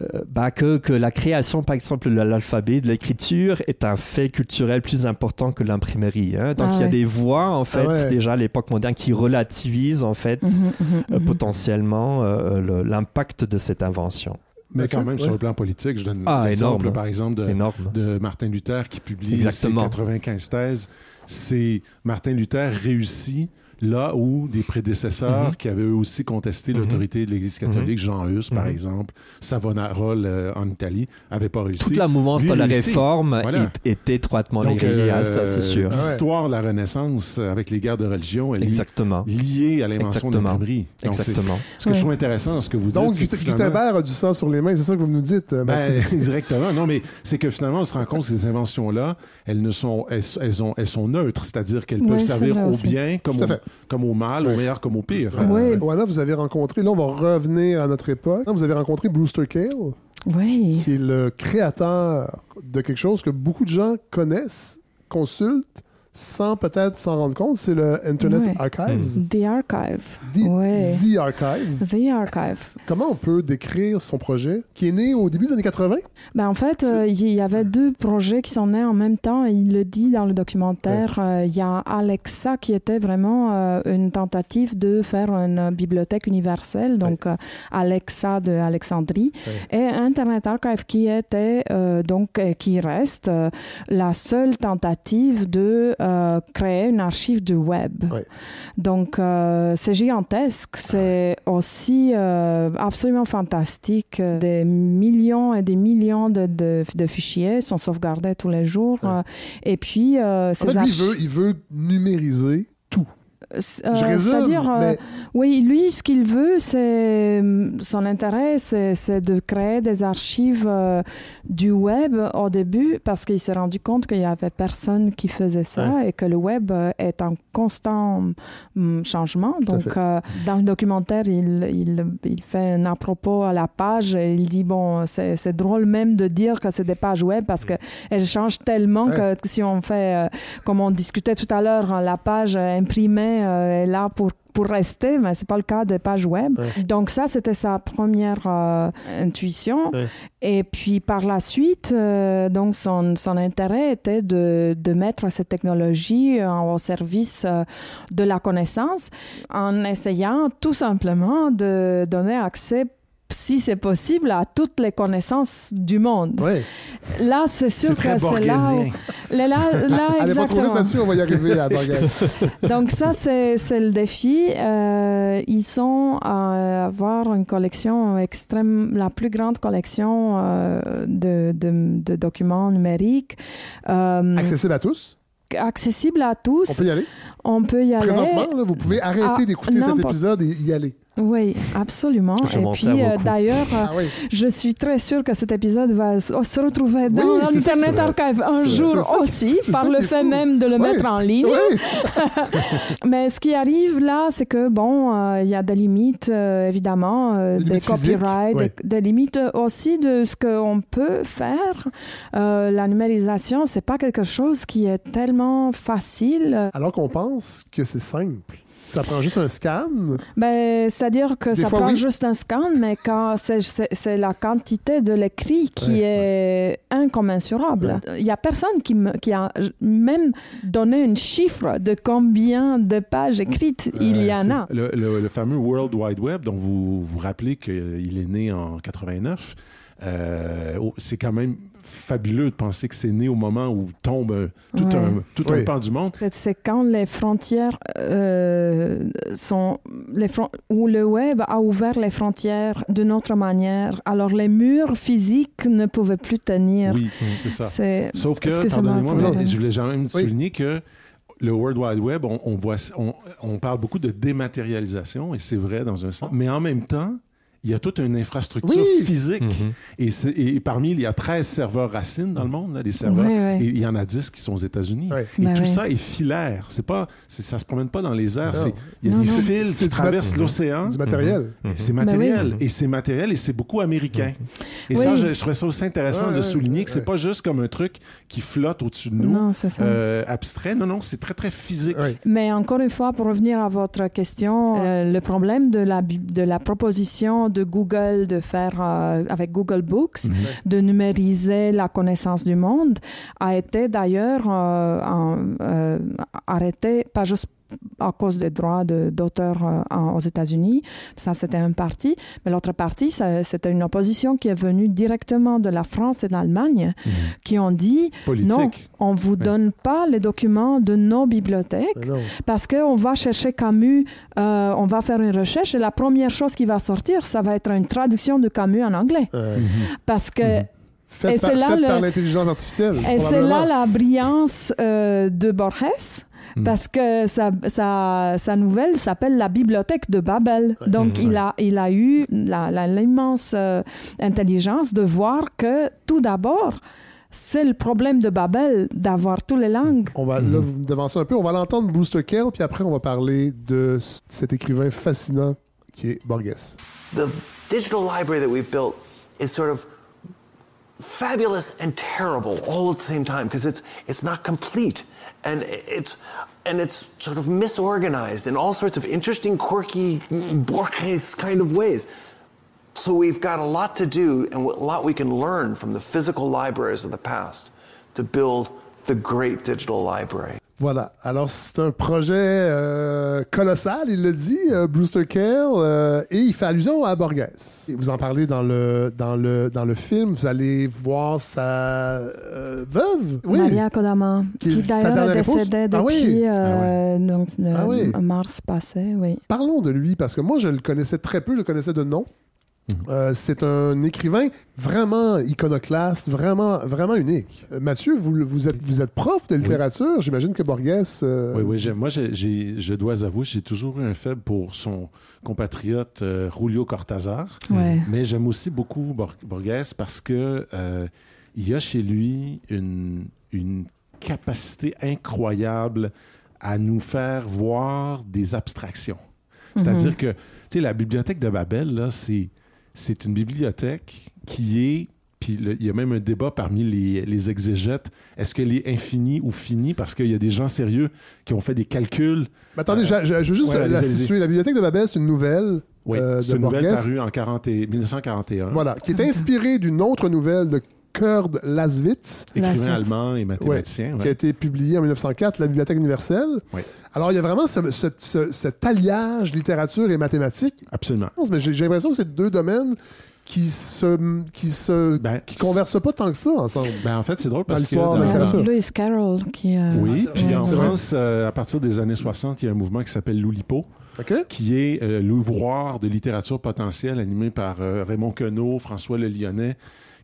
euh, bah, que, que, la création, par exemple, de l'alphabet, de l'écriture, est un fait culturel plus important que l'imprimerie. Hein. Donc, ah il y a des voix, en fait, ah déjà à l'époque moderne, qui relativisent, en fait, mhm, mhm, mhm. potentiellement l'impact de cette invention. Mais quand même, sur le plan politique, je donne ah, l'exemple, par exemple, de, de, Martin Luther qui publie ses 95 thèses. C'est Martin Luther réussit là où des prédécesseurs mhm. qui avaient eux aussi contesté mhm. l'autorité de l'Église catholique, mhm. Jean Hus, par exemple, Savonarola euh, en Italie, n'avaient pas réussi. Toute la mouvance de la réforme est, étroitement liée à ça, c'est sûr. L'histoire de la Renaissance euh, avec les guerres de religion, elle Exactement. est liée à l'invention de l'imprimerie. Exactement. Ce que je trouve intéressant dans ce que vous Donc, dites. Donc, Gutenberg a du sang sur les mains, c'est ça que vous nous dites, euh, ben, Directement. Non, mais c'est que finalement, on se rend compte que ces inventions-là, elles, ne sont, elles, ont, elles sont neutres, c'est-à-dire qu'elles peuvent servir au bien comme au, comme au mal, au meilleur comme au pire. Oui. Voilà, vous avez rencontré, là on va revenir à notre époque, vous avez rencontré Brewster Kale. Oui. Qui est le créateur de quelque chose que beaucoup de gens connaissent, consultent, sans peut-être s'en rendre compte, c'est le Internet Archives. Mm. The Archive. The, Archives. The Archive. Comment on peut décrire son projet qui est né au début des années 80? Ben, en fait, euh, il y avait deux projets qui sont nés en même temps. Il le dit dans le documentaire. Euh, il y a Alexa qui était vraiment euh, une tentative de faire une bibliothèque universelle, donc Alexa de Alexandrie, et Internet Archive qui était donc qui reste la seule tentative de euh, créer une archive du web. Donc, euh, c'est gigantesque. C'est aussi euh, absolument fantastique. Des millions et des millions de, de, fichiers sont sauvegardés tous les jours. Et puis, ces il, veut, il veut numériser c'est-à-dire, euh, oui, lui, ce qu'il veut, c'est son intérêt, c'est de créer des archives euh, du web au début, parce qu'il s'est rendu compte qu'il y avait personne qui faisait ça et que le web est en constant mm, changement. Donc, dans le documentaire, il, il, il, fait un à propos à la page. Et il dit bon, c'est drôle même de dire que c'est des pages web parce qu'elles changent tellement que si on fait, comme on discutait tout à l'heure, la page imprimée euh, est là pour pour rester, mais c'est pas le cas des pages web. Donc ça, c'était sa première euh, intuition. Et puis par la suite, euh, donc son, son, intérêt était de, de, mettre cette technologie au service de la connaissance en essayant tout simplement de donner accès si c'est possible, à toutes les connaissances du monde. Là, c'est sûr que c'est là où... Là, là, Allez, exactement. On va y arriver à Donc ça, c'est le défi. Euh, ils sont à avoir une collection extrême, la plus grande collection euh, de, de, documents numériques. Euh, accessible à tous? accessible à tous. On peut y aller? On peut y aller. Présentement, vous pouvez arrêter ah, d'écouter cet épisode et y aller. Oui, absolument. et puis, euh, d'ailleurs, ah je suis très sûre que cet épisode va se retrouver dans l'Internet Archive un jour aussi, par le fait même de le mettre en ligne. Mais ce qui arrive là, c'est que, bon, euh, il y a des limites, euh, évidemment, des, copyrights, des, limites aussi de ce qu'on peut faire. la numérisation, c'est pas quelque chose qui est tellement facile. Alors qu'on pense que c'est simple. Ça prend juste un scan? Ben, C'est-à-dire que ça prend juste un scan, mais quand c'est la quantité de l'écrit qui est incommensurable. Il n'y a personne qui, me, qui a même donné un chiffre de combien de pages écrites il y en a. Le, le, fameux World Wide Web, dont vous vous rappelez qu'il est né en 89, euh, c'est quand même fabuleux de penser que c'est né au moment où tombe tout, un, tout un pan du monde. C'est quand les frontières euh, sont... Les où le web a ouvert les frontières d'une autre manière. Alors les murs physiques ne pouvaient plus tenir. Oui, c'est ça. Sauf que, pardonnez-moi, je voulais jamais souligner que le World Wide Web, on, voit, on, on parle beaucoup de dématérialisation, et c'est vrai dans un sens, mais en même temps, il y a toute une infrastructure physique. Mm-hmm. et, parmi, il y a 13 serveurs racines dans le monde, des serveurs. Et il y en a 10 qui sont aux États-Unis. Et ben tout ça est filaire. C'est pas, ça se promène pas dans les airs. Il y a des fils qui traversent l'océan. Du matériel. Mm-hmm. C'est ben matériel. Et c'est matériel et c'est beaucoup américain. Et ça, je, trouvais ça aussi intéressant de souligner que c'est pas juste comme un truc qui flotte au-dessus de nous, non, euh, abstrait. Non, non, c'est très, très physique. Mais encore une fois, pour revenir à votre question, euh, le problème de la, de la proposition de Google de faire euh, avec Google Books, mhm. de numériser la connaissance du monde, a été d'ailleurs euh, arrêté, pas juste à cause des droits d'auteur euh, aux États-Unis. Ça, c'était une partie. Mais l'autre partie, c'était une opposition qui est venue directement de la France et d'Allemagne, mhm. qui ont dit non, on ne vous donne pas les documents de nos bibliothèques parce qu'on va chercher Camus, euh, on va faire une recherche et la première chose qui va sortir, ça va être une traduction de Camus en anglais. Mhm. Parce que. Mhm. et par, là l'intelligence artificielle. Et c'est là la brillance euh, de Borges Mm. parce que sa, sa, sa nouvelle s'appelle La bibliothèque de Babel. Donc, il, a, il a eu l'immense euh, intelligence de voir que tout d'abord, c'est le problème de Babel d'avoir toutes les langues. On va là, mm-hmm. devancer un peu, on va l'entendre Booster Kell, puis après on va parler de cet écrivain fascinant qui est Borges. The digital library that we built is sort of fabulous and terrible all at the same time because it's it's not complete and it's and it's sort of misorganized in all sorts of interesting, quirky, Borges kind of ways. So we've got a lot to do and a lot we can learn from the physical libraries of the past to build the great digital library. Voilà. Alors, c'est un projet euh, colossal, il le dit, euh, Brewster Kahle, euh, et il fait allusion à Borges. Et vous en parlez dans le, dans le, dans le film. Vous allez voir sa veuve. Oui. Maria Kodama, qui, d'ailleurs est décédée ah depuis ah donc, ah mars passé. Oui. Parlons de lui, parce que moi, je le connaissais très peu, je le connaissais de nom. Euh, c'est un écrivain vraiment iconoclaste, vraiment, vraiment unique. Euh, Mathieu, vous, vous, êtes, vous êtes prof de littérature. J'imagine que Borges. Euh, oui, oui. Moi, je dois avouer, j'ai toujours eu un faible pour son compatriote Julio Cortázar. Mais j'aime aussi beaucoup Borges parce que il y a chez lui une, une capacité incroyable à nous faire voir des abstractions. C'est-à-dire mhm. que, tu sais, la bibliothèque de Babel, là, c'est c'est une bibliothèque qui est puis il y a même un débat parmi les, exégètes. Est-ce qu'elle est infinie ou finie? Parce qu'il y a des gens sérieux qui ont fait des calculs. Mais attendez, je, veux juste la, situer. La bibliothèque de Babel, c'est une nouvelle. Oui, euh, c'est une nouvelle parue en 1941. Voilà, qui est inspirée d'une autre nouvelle de Kurt Laswitz. Écrivain allemand et mathématicien. Qui a été publié en 1904, La Bibliothèque universelle. Alors, il y a vraiment cet alliage littérature et mathématiques. Absolument. Mais j'ai l'impression que c'est deux domaines qui se qui se ben, qui conversent pas tant que ça ensemble. Ben en fait, c'est drôle parce que dans... Lewis Carroll qui euh, Oui, puis en France euh, à partir des années 60, il y a un mouvement qui s'appelle l'Oulipo. qui est euh, l'ouvroir de littérature potentielle animé par Raymond Queneau, François Le Lyonnais,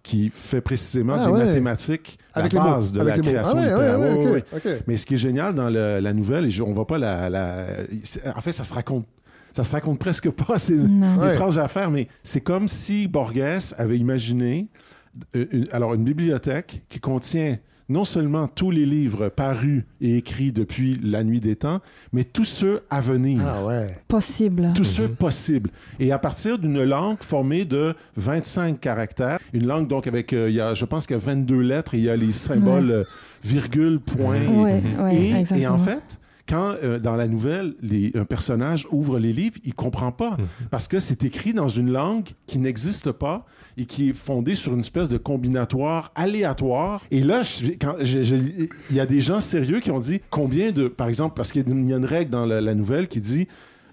qui fait précisément ah des mathématiques à la base de la création littéraire. Mais ce qui est génial dans la nouvelle, et on va pas la, En fait, ça se raconte ça se raconte presque pas, c'est étrange à faire, mais c'est comme si Borges avait imaginé euh, alors une bibliothèque qui contient non seulement tous les livres parus et écrits depuis la nuit des temps, mais tous ceux à venir. Ah ouais. Possible. Tous ceux mhm. possibles. Et à partir d'une langue formée de 25 caractères, une langue donc avec, euh, il y a, je pense qu'il y a 22 lettres, et il y a les symboles euh, virgule, point. et, et, en fait, quand euh, dans la nouvelle, un personnage ouvre les livres, il comprend pas mhm. parce que c'est écrit dans une langue qui n'existe pas et qui est fondée sur une espèce de combinatoire aléatoire. Et là, il y a des gens sérieux qui ont dit combien de, par exemple, parce qu'il y a une règle dans la, nouvelle qui dit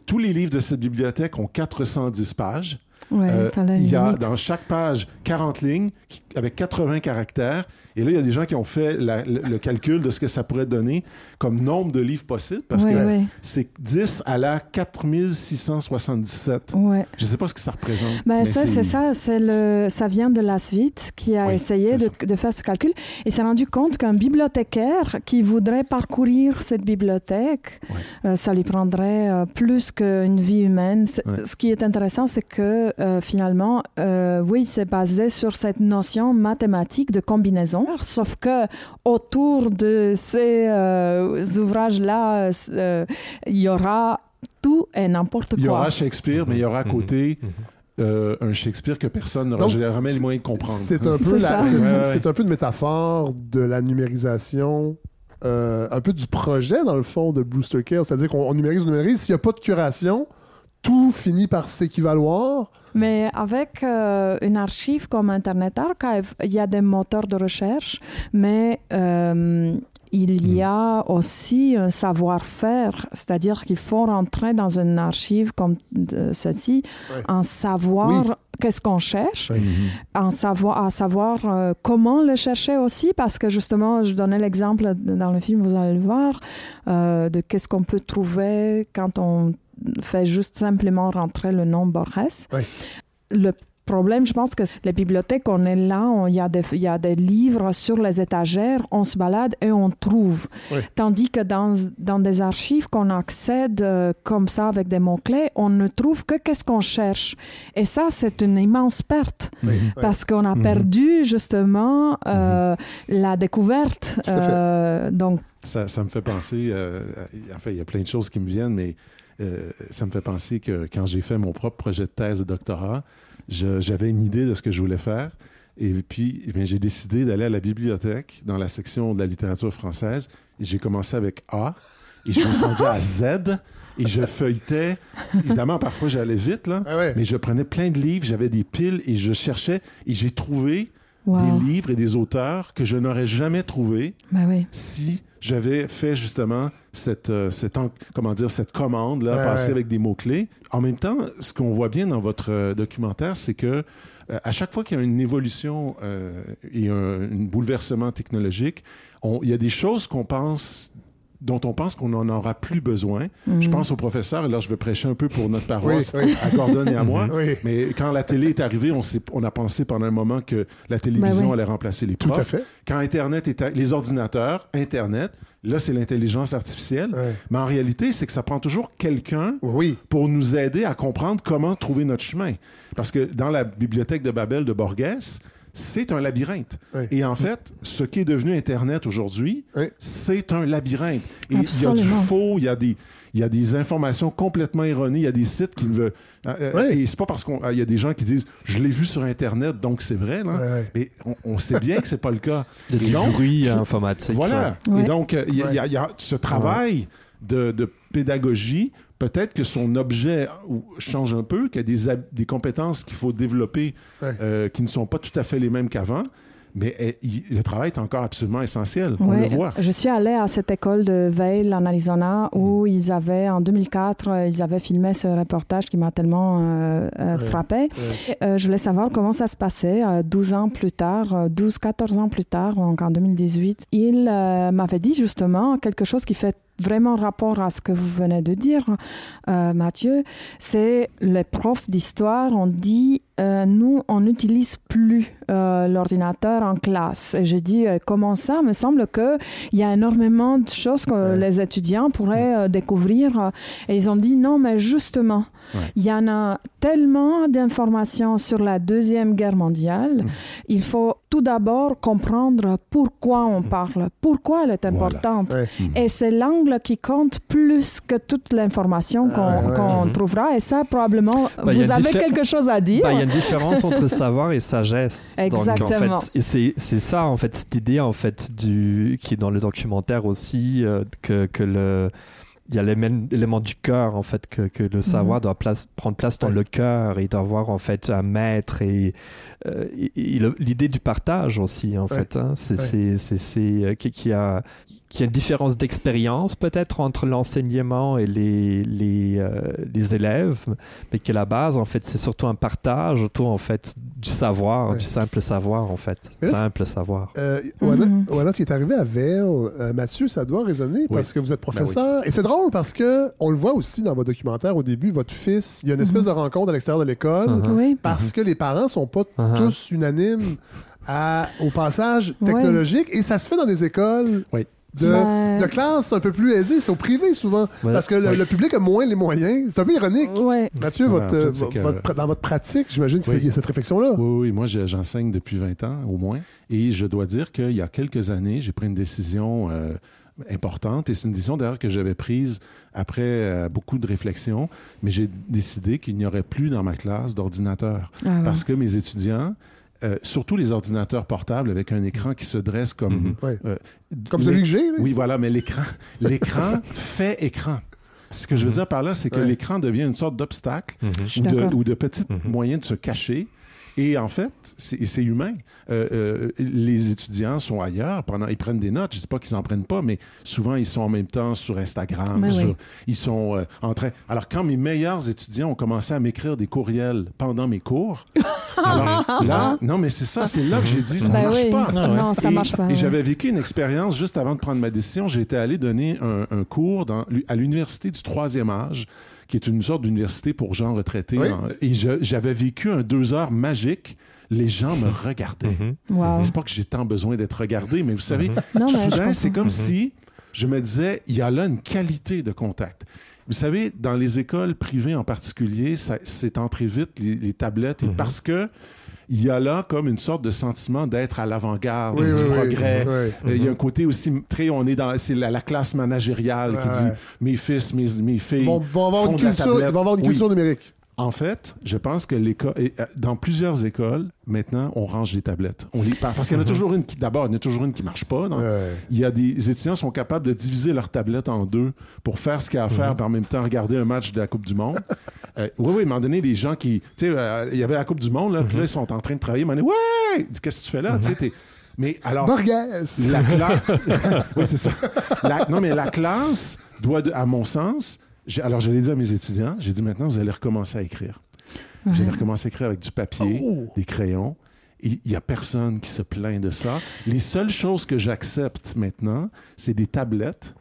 tous les livres de cette bibliothèque ont 410 pages. Euh, il y a dans chaque page 40 lignes avec 80 caractères Et là, il y a des gens qui ont fait le, calcul de ce que ça pourrait donner comme nombre de livres possibles, parce que c'est 10 à la 4677. Ouais. Je ne sais pas ce que ça représente. Ben, ça, c'est ça. Le, ça vient de Lasvit qui a essayé de, de, faire ce calcul et s'est rendu compte qu'un bibliothécaire qui voudrait parcourir cette bibliothèque, euh, ça lui prendrait euh, plus qu'une vie humaine. Ce qui est intéressant, c'est que euh, finalement, oui, c'est basé sur cette notion mathématique de combinaison, sauf que autour de ces ouvrages-là, il y aura tout et n'importe quoi. Il y aura Shakespeare, mais il y aura à mhm. côté... Mhm. Euh, un Shakespeare que personne n'aura jamais les moyens de comprendre. C'est un, peu c'est un peu une métaphore de la numérisation, euh, un peu du projet, dans le fond, de Brewster Kill. C'est-à-dire qu'on numérise, on numérise. S'il n'y a pas de curation, tout finit par s'équivaloir. Mais avec euh, une archive comme Internet Archive, il y a des moteurs de recherche, mais il y hmm. a aussi un savoir-faire, c'est-à-dire qu'il faut rentrer dans une archive comme celle-ci, en savoir qu'est-ce qu'on cherche, en savoir, à savoir euh, comment le chercher aussi, parce que justement, je donnais l'exemple dans le film, vous allez le voir, euh, de qu'est-ce qu'on peut trouver quand on fait juste simplement rentrer le nom Borges. Le problème, je pense que les bibliothèques, on est là, il y, a des, y a des livres sur les étagères, on se balade et on trouve. Tandis que dans, dans des archives qu'on accède euh, comme ça avec des mots-clés, on ne trouve que qu'est-ce qu'on cherche. Et ça, c'est une immense perte parce qu'on a mhm. perdu justement euh, mhm. la découverte. Euh, donc, ça, ça, me fait penser, en fait, il y a plein de choses qui me viennent, mais ça me fait penser que quand j'ai fait mon propre projet de thèse de doctorat, j'avais une idée de ce que je voulais faire. Et puis, eh j'ai décidé d'aller à la bibliothèque dans la section de la littérature française. J'ai commencé avec A. Et je me suis rendu à Z. Et je feuilletais. Évidemment, parfois, j'allais vite, là. Ah mais je prenais plein de livres, j'avais des piles et je cherchais. Et j'ai trouvé des livres et des auteurs que je n'aurais jamais trouvés bah si j'avais fait justement cette, euh, cette, comment dire, cette commande, là, passer avec des mots-clés. En même temps, ce qu'on voit bien dans votre euh, documentaire, c'est que euh, à chaque fois qu'il y a une évolution et un, un, bouleversement technologique, il y a des choses qu'on pense dont on pense qu'on n'en aura plus besoin. Je mhm. pense au professeur, et là je vais prêcher un peu pour notre paroisse, à Gordon et à moi, mais quand la télé est arrivée, on, on, a pensé pendant un moment que la télévision ben allait remplacer les profs. Tout à fait. Quand Internet est... Les ordinateurs, Internet, là c'est l'intelligence artificielle, mais en réalité c'est que ça prend toujours quelqu'un pour nous aider à comprendre comment trouver notre chemin. Parce que dans la bibliothèque de Babel de Borges, c'est un labyrinthe. Et en fait, ce qui est devenu Internet aujourd'hui, c'est un labyrinthe. Et il y a du faux, il y a des, il y a des informations complètement erronées, il y a des sites qui ne veulent. Euh, euh, et c'est pas parce qu'il y a des gens qui disent je l'ai vu sur Internet, donc c'est vrai. Là. Mais on, sait bien que c'est pas le cas. Il y a du bruit informatique. Voilà. Et donc, il y, a, ce travail de, de pédagogie peut-être que son objet change un peu, qu'il y a des, des compétences qu'il faut développer euh, qui ne sont pas tout à fait les mêmes qu'avant. Mais eh, le travail est encore absolument essentiel. On le voit. Je suis allée à cette école de Vail en Arizona où mm. ils avaient, en 2004, euh, ils avaient filmé ce reportage qui m'a tellement euh, frappé. je voulais savoir comment ça se passait 12 ans plus tard, 12, 14 ans plus tard, donc en 2018. Il m'avait dit justement quelque chose qui fait vraiment rapport à ce que vous venez de dire, euh, Mathieu, c'est les profs d'histoire ont dit euh, nous, on n'utilise plus euh, l'ordinateur en classe. Et j'ai dit, comment ça? Il me semble qu'il y a énormément de choses que les étudiants pourraient découvrir. Et ils ont dit, non, mais justement, il y en a tellement d'informations sur la Deuxième Guerre mondiale. Mm. Il faut tout d'abord comprendre pourquoi on parle, pourquoi elle est importante. Et c'est l'angle qui compte plus que toute l'information qu'on trouvera. Et ça, probablement, bah, vous avez quelque chose à dire. Bah, il y a une différence entre savoir et sagesse. Exactement. et c'est ça, en fait, cette idée, en fait, du, qui est dans le documentaire aussi, euh, que, que le il y a l'élément du cœur en fait que, que le savoir mhm. doit place, prendre place dans le cœur et doit avoir en fait un maître et, euh, l'idée du partage aussi en fait hein. c'est c'est euh, qui, qui a qui a une différence d'expérience peut-être entre l'enseignement et les, les, euh, les, élèves, mais que la base, en fait, c'est surtout un partage autour, en fait, du savoir, du simple savoir, en fait. simple savoir. Euh, mm-hmm. ce qui est arrivé à Vail, euh, Mathieu, ça doit résonner parce que vous êtes ben professeur. Et c'est drôle parce que on le voit aussi dans votre documentaire au début, votre fils, il y a une espèce mm-hmm. de rencontre à l'extérieur de l'école uh-huh. parce mm-hmm. que les parents sont pas uh-huh. tous unanimes au passage technologique et ça se fait dans des écoles. Oui de, classe un peu plus aisée. C'est au privé souvent. Parce que le, public a moins les moyens. C'est un peu ironique. Mathieu, votre, dans votre pratique, j'imagine qu'il y a cette réflexion-là. Oui, oui. Moi, j'enseigne depuis 20 ans au moins. Et je dois dire qu'il y a quelques années, j'ai pris une décision euh, importante. Et c'est une décision d'ailleurs que j'avais prise après euh, beaucoup de réflexions. Mais j'ai décidé qu'il n'y aurait plus dans ma classe d'ordinateur. Ah parce que mes étudiants euh, surtout les ordinateurs portables avec un écran qui se dresse comme... Mhm. Euh, comme celui que j'ai. Oui, voilà, mais l'écran, l'écran fait écran. Ce que je veux mhm. dire par là, c'est que l'écran devient une sorte d'obstacle mhm. ou, de, ou, de, petit moyen de se cacher et en fait, c'est humain. Euh, euh, les étudiants sont ailleurs, pendant, ils prennent des notes. Je ne dis pas qu'ils n'en prennent pas, mais souvent, ils sont en même temps sur Instagram. Ils sont euh, en train... Alors, quand mes meilleurs étudiants ont commencé à m'écrire des courriels pendant mes cours, alors là, non, mais c'est ça, c'est là que j'ai dit, ça ne ben marche pas. Non, ça marche pas. Et j'avais vécu une expérience juste avant de prendre ma décision. J'étais allé donner un, un cours dans, à l'université du troisième âge qui est une sorte d'université pour gens retraités. et j'avais vécu un deux heures magique les gens me regardaient. Mm C'est pas que j'ai tant besoin d'être regardé, mais vous savez, mhm. soudain, c'est comme mhm. si je me disais, il y a là une qualité de contact. Vous savez, dans les écoles privées en particulier, c'est entré vite les, tablettes, mhm. parce que il y a là comme une sorte de sentiment d'être à l'avant-garde du progrès. Euh, il y a un côté aussi très, on est dans, c'est la, classe managériale qui dit mes fils, mes, mes filles vont, vont avoir une culture, vont avoir une culture numérique. En fait, je pense que l'école, euh, dans plusieurs écoles, maintenant, on range les tablettes. On les, parce qu'il y en a mhm. toujours une qui, d'abord, il y en a toujours une qui marche pas. Il y a des étudiants qui sont capables de diviser leur tablette en deux pour faire ce qu'il y a à faire, mhm. en même temps regarder un match de la Coupe du Monde. Euh, oui, oui, à un moment donné, les gens qui, tu sais, euh, il y avait la Coupe du Monde, là, puis là, ils sont en train de travailler. Ils ouais, qu'est-ce que tu fais là? Tu sais, mais alors, la classe, oui, c'est ça. non, mais la classe doit, à mon sens, alors, je l'ai dit à mes étudiants, j'ai dit maintenant, vous allez recommencer à écrire. Vous allez recommencer à écrire avec du papier, oh! des crayons. Il n'y a personne qui se plaint de ça. Les seules choses que j'accepte maintenant, c'est des tablettes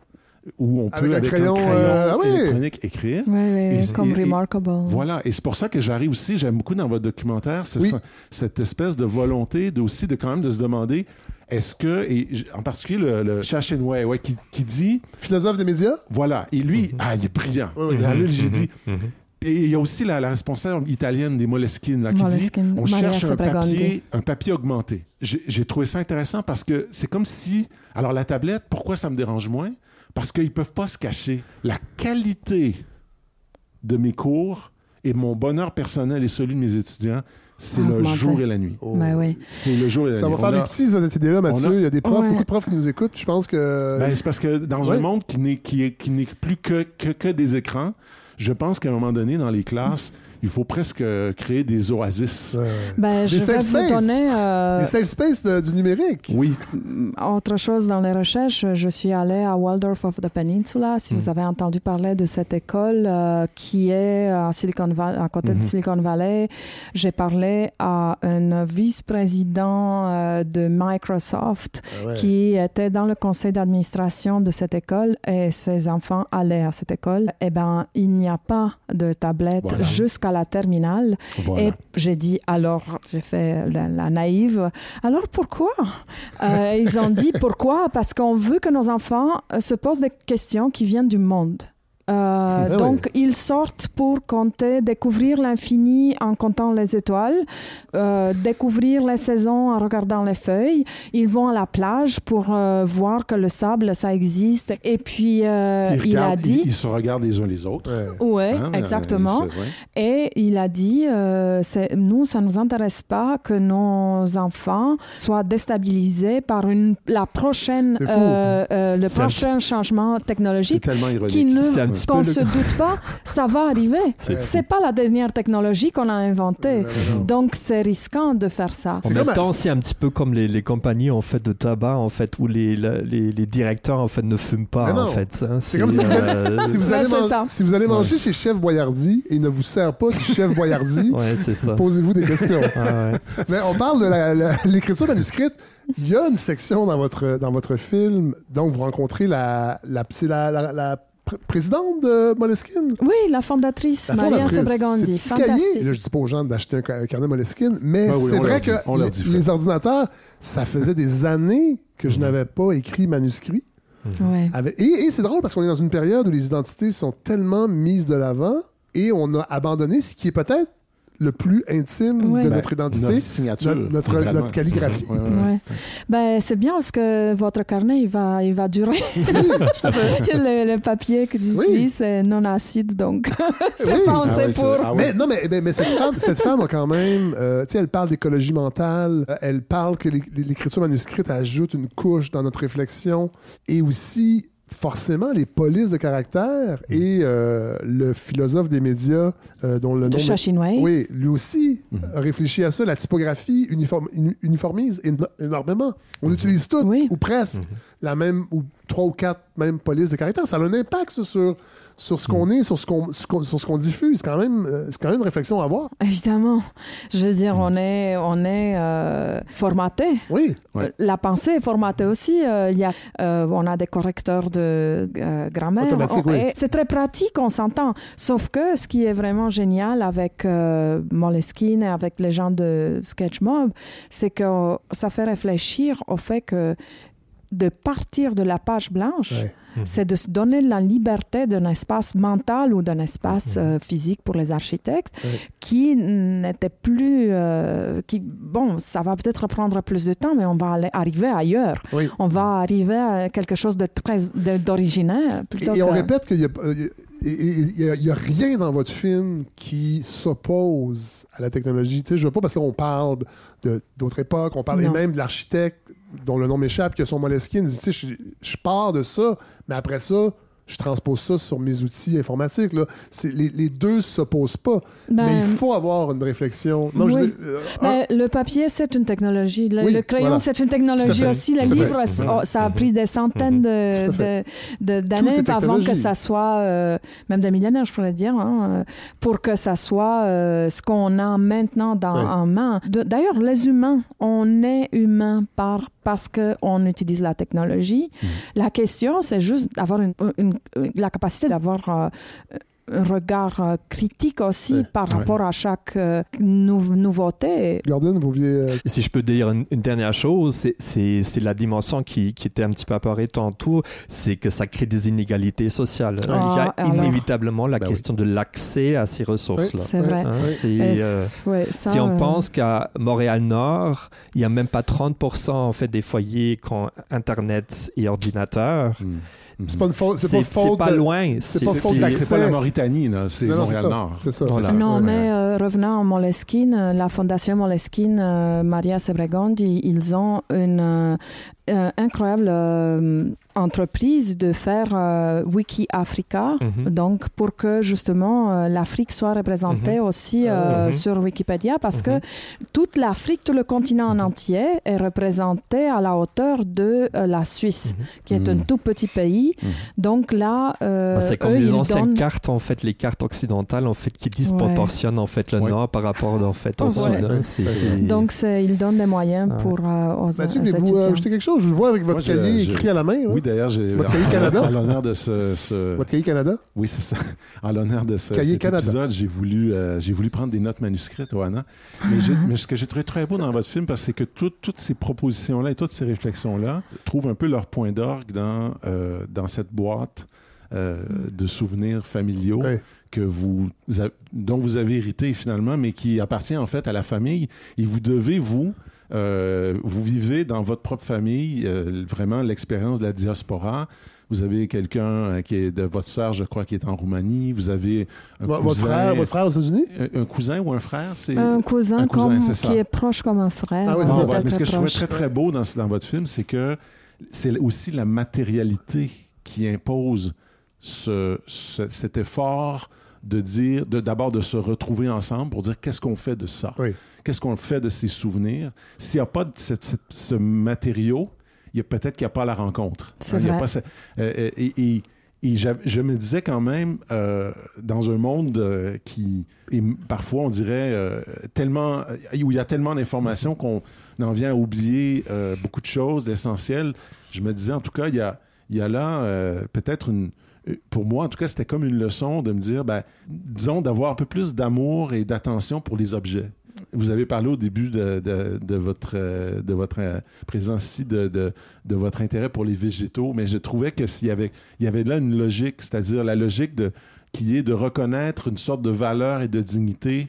où on peut, avec, un crayon, euh, ah électronique, écrire. Oui, oui, comme Remarkable. Voilà. Et c'est pour ça que j'arrive aussi, j'aime beaucoup dans votre documentaire, cette espèce de volonté de, aussi de quand même de se demander est-ce que, et en particulier le, le ouais, qui, qui, dit. Philosophe des médias? Voilà. Et lui, mm-hmm. ah, il est brillant. Oui, oui. j'ai dit. Mm-hmm. Et il y a aussi la, responsable italienne des Moleskine là, qui dit on cherche un papier, un papier augmenté. J'ai trouvé ça intéressant parce que c'est comme si. Alors, la tablette, pourquoi ça me dérange moins? Parce qu'ils ne peuvent pas se cacher. La qualité de mes cours et mon bonheur personnel et celui de mes étudiants, c'est le jour et la nuit. Oh. Ben oui. C'est le jour et la nuit. Ça va faire des petits cette idée-là, Mathieu. Il y a des profs, beaucoup de profs qui nous écoutent. Je pense que. Ben, c'est parce que dans un monde qui n'est qui, qui plus que, que, que, des écrans, je pense qu'à un moment donné, dans les classes, il faut presque créer des oasis. Ben, je vais vous donner... Euh... Des safe space du numérique. Oui. Autre chose dans les recherches, je suis allée à Waldorf of the Peninsula. Si vous hmm. avez entendu parler de cette école euh, qui est à, Silicon Valley, à côté de hmm. Silicon Valley, j'ai parlé à un vice-président euh, de Microsoft ah qui était dans le conseil d'administration de cette école et ses enfants allaient à cette école. Eh bien, il n'y a pas de tablette jusqu'à la terminale. Et j'ai dit, alors, j'ai fait la, naïve, alors pourquoi? Euh, Ils ont dit, pourquoi? Parce qu'on veut que nos enfants euh, se posent des questions qui viennent du monde. Euh, ah donc, ils sortent pour compter, découvrir l'infini en comptant les étoiles, euh, découvrir les saisons en regardant les feuilles. Ils vont à la plage pour euh, voir que le sable, ça existe. Et puis, il a dit... Ils, se regardent les uns les autres. Oui, hein, exactement. Et il a dit, nous, ça ne nous intéresse pas que nos enfants soient déstabilisés par une, la prochaine, le prochain changement technologique qui ne qu'on ne se doute pas, ça va arriver. C'est pas la dernière technologie qu'on a inventée. Donc, c'est risquant de faire ça. En même temps, c'est un petit peu comme les, les, compagnies en fait, de tabac, en fait, où les, les, les directeurs en fait, ne fument pas. En fait. C'est comme si, vous allez, si vous allez manger chez Chef Boyardi et ne vous sert pas du Chef Boyardi, posez-vous des questions. Mais on parle de l'écriture manuscrite. Il y a une section dans votre, dans votre film, donc vous rencontrez la, la, la, la présidente de Moleskine? Oui, la fondatrice, Maria Sebregandi. Fantastique. Là, je dis pas aux gens d'acheter un carnet Moleskine, mais ben c'est vrai que les, ordinateurs, ça faisait des années que je mm-hmm. n'avais pas écrit manuscrit. Mm-hmm. et c'est drôle parce qu'on est dans une période où les identités sont tellement mises de l'avant et on a abandonné ce qui est peut-être le plus intime de ben, notre identité, notre signature, notre, calligraphie. Ben, c'est bien parce que votre carnet, il va, il va durer. le, papier que tu utilises est non acide, donc c'est pensé ah pour. Ah mais non, mais, mais, cette, femme, cette femme a quand même, euh, tu sais, elle parle d'écologie mentale, euh, elle parle que l'écriture manuscrite ajoute une couche dans notre réflexion et aussi forcément les polices de caractère mm. et euh, le philosophe des médias euh, dont le nom est... oui lui aussi mm. a réfléchi à ça la typographie uniformise énormément on mm-hmm. utilise toutes ou presque mm-hmm. la même ou trois ou quatre mêmes polices de caractère ça a un impact sur sur ce qu'on est, sur ce qu'on sur ce qu'on diffuse. C'est quand même euh, c'est quand même une réflexion à avoir. Évidemment, je veux dire, on est on est euh, formaté. Oui. La pensée est formatée aussi. il y a on a des correcteurs de grammaire. C'est très pratique, on s'entend. Sauf que ce qui est vraiment génial avec Moleskine et avec les gens de Sketchmob, c'est que ça fait réfléchir au fait que de partir de la page blanche, mhm. c'est de se donner la liberté d'un espace mental ou d'un espace mhm. euh, physique pour les architectes qui n'était plus... Euh, qui, bon, ça va peut-être prendre plus de temps, mais on va aller, arriver ailleurs. On va arriver à quelque chose de très d'original. Et, et, on répète qu'il n'y a, a, rien dans votre film qui s'oppose à la technologie. Tu sais, je veux pas parce qu'on parle d'autres époques, on parle même de l'architecte dont le nom m'échappe, qui a son Moleskine, dit, tu sais, je pars de ça, mais après ça, je transpose ça sur mes outils informatiques. Là. Les, les, deux ne s'opposent pas. mais il ben, faut avoir une réflexion. Non, euh, ben, ah. le papier, c'est une technologie. Le, crayon, c'est une technologie aussi. Le livre, ça a pris des centaines d'années de, avant que ça soit, euh, même des millénaires, je pourrais dire, hein, euh, pour que ça soit ce qu'on a maintenant dans, en main. D'ailleurs, les humains, on est humains par parce qu'on utilise la technologie. Mmh. La question, c'est juste d'avoir une, la capacité d'avoir euh, un regard euh, critique aussi par rapport à chaque euh, nouveauté. Gordon, vous vouliez... Si je peux dire une, dernière chose, c'est la dimension qui, qui, était un petit peu apparue tantôt, c'est que ça crée des inégalités sociales. Il y a ah, inévitablement la bah question de l'accès à ces ressources-là. C'est vrai. Hein, si on pense qu'à Montréal-Nord, il n'y a même pas 30% en fait, des foyers qui ont Internet et ordinateur. Hmm. C'est pas, C'est pas, loin. C'est pas C'est pas la Mauritanie, c'est Montréal-Nord. C'est ça. Non, mais euh, revenant à Moleskine, euh, la fondation Moleskine, euh, Maria Sebregondi, ils ont une incroyable entreprise de faire euh, Wiki Africa, mhm. donc pour que justement euh, l'Afrique soit représentée mhm. aussi euh, mhm. sur Wikipédia, parce que toute l'Afrique, tout le continent en entier est représenté à la hauteur de la Suisse, qui est un tout petit pays. Donc là, bah, c'est comme les anciennes cartes, en fait, les cartes occidentales, en fait, qui disproportionnent en fait le nord par rapport en fait au sud. Donc ils donnent des moyens pour aux, Mathieu, vous ajoutez quelque chose Je le vois avec votre cahier écrit à la main. Oui, d'ailleurs, j'ai. Canada? En l'honneur de ce, Votre cahier Canada? Oui, c'est ça. En l'honneur de ce, cet épisode, j'ai voulu, euh, j'ai voulu prendre des notes manuscrites, Oana. Mais, mais ce que j'ai trouvé très beau dans votre film, c'est que toutes ces propositions-là et toutes ces réflexions-là trouvent un peu leur point d'orgue dans, euh, dans cette boîte euh, de souvenirs familiaux. que vous dont vous avez hérité finalement, mais qui appartient en fait à la famille. Et vous devez, vous, euh, vous vivez dans votre propre famille euh, vraiment l'expérience de la diaspora. Vous avez quelqu'un euh, qui est de votre sœur, je crois, qui est en Roumanie. Vous avez un votre cousin, frère, votre frère aux États-Unis? Un, cousin ou un frère, c'est un cousin, comme, qui est proche comme un frère. Ah, oui, mais ce que je trouvais très très beau dans, dans votre film, c'est que c'est aussi la matérialité qui impose ce, cet effort de dire, d'abord de, se retrouver ensemble pour dire qu'est-ce qu'on fait de ça, qu'est-ce qu'on fait de ces souvenirs? S'il n'y a pas de ce matériau, il y a peut-être qu'il n'y a pas la rencontre. C'est vrai. pas euh, et, et je me disais quand même, euh, dans un monde euh, qui est parfois, on dirait, euh, tellement, où il y a tellement d'informations qu'on en vient à oublier beaucoup de choses, d'essentiel, je me disais, en tout cas, il y a, il y a là peut-être une... Pour moi, en tout cas, c'était comme une leçon de me dire, ben, disons, d'avoir un peu plus d'amour et d'attention pour les objets. Vous avez parlé au début de, de, votre, de votre euh, présence ici, de, de, votre intérêt pour les végétaux, mais je trouvais que s'il y avait, il y avait là une logique, c'est-à-dire la logique de, qui est de reconnaître une sorte de valeur et de dignité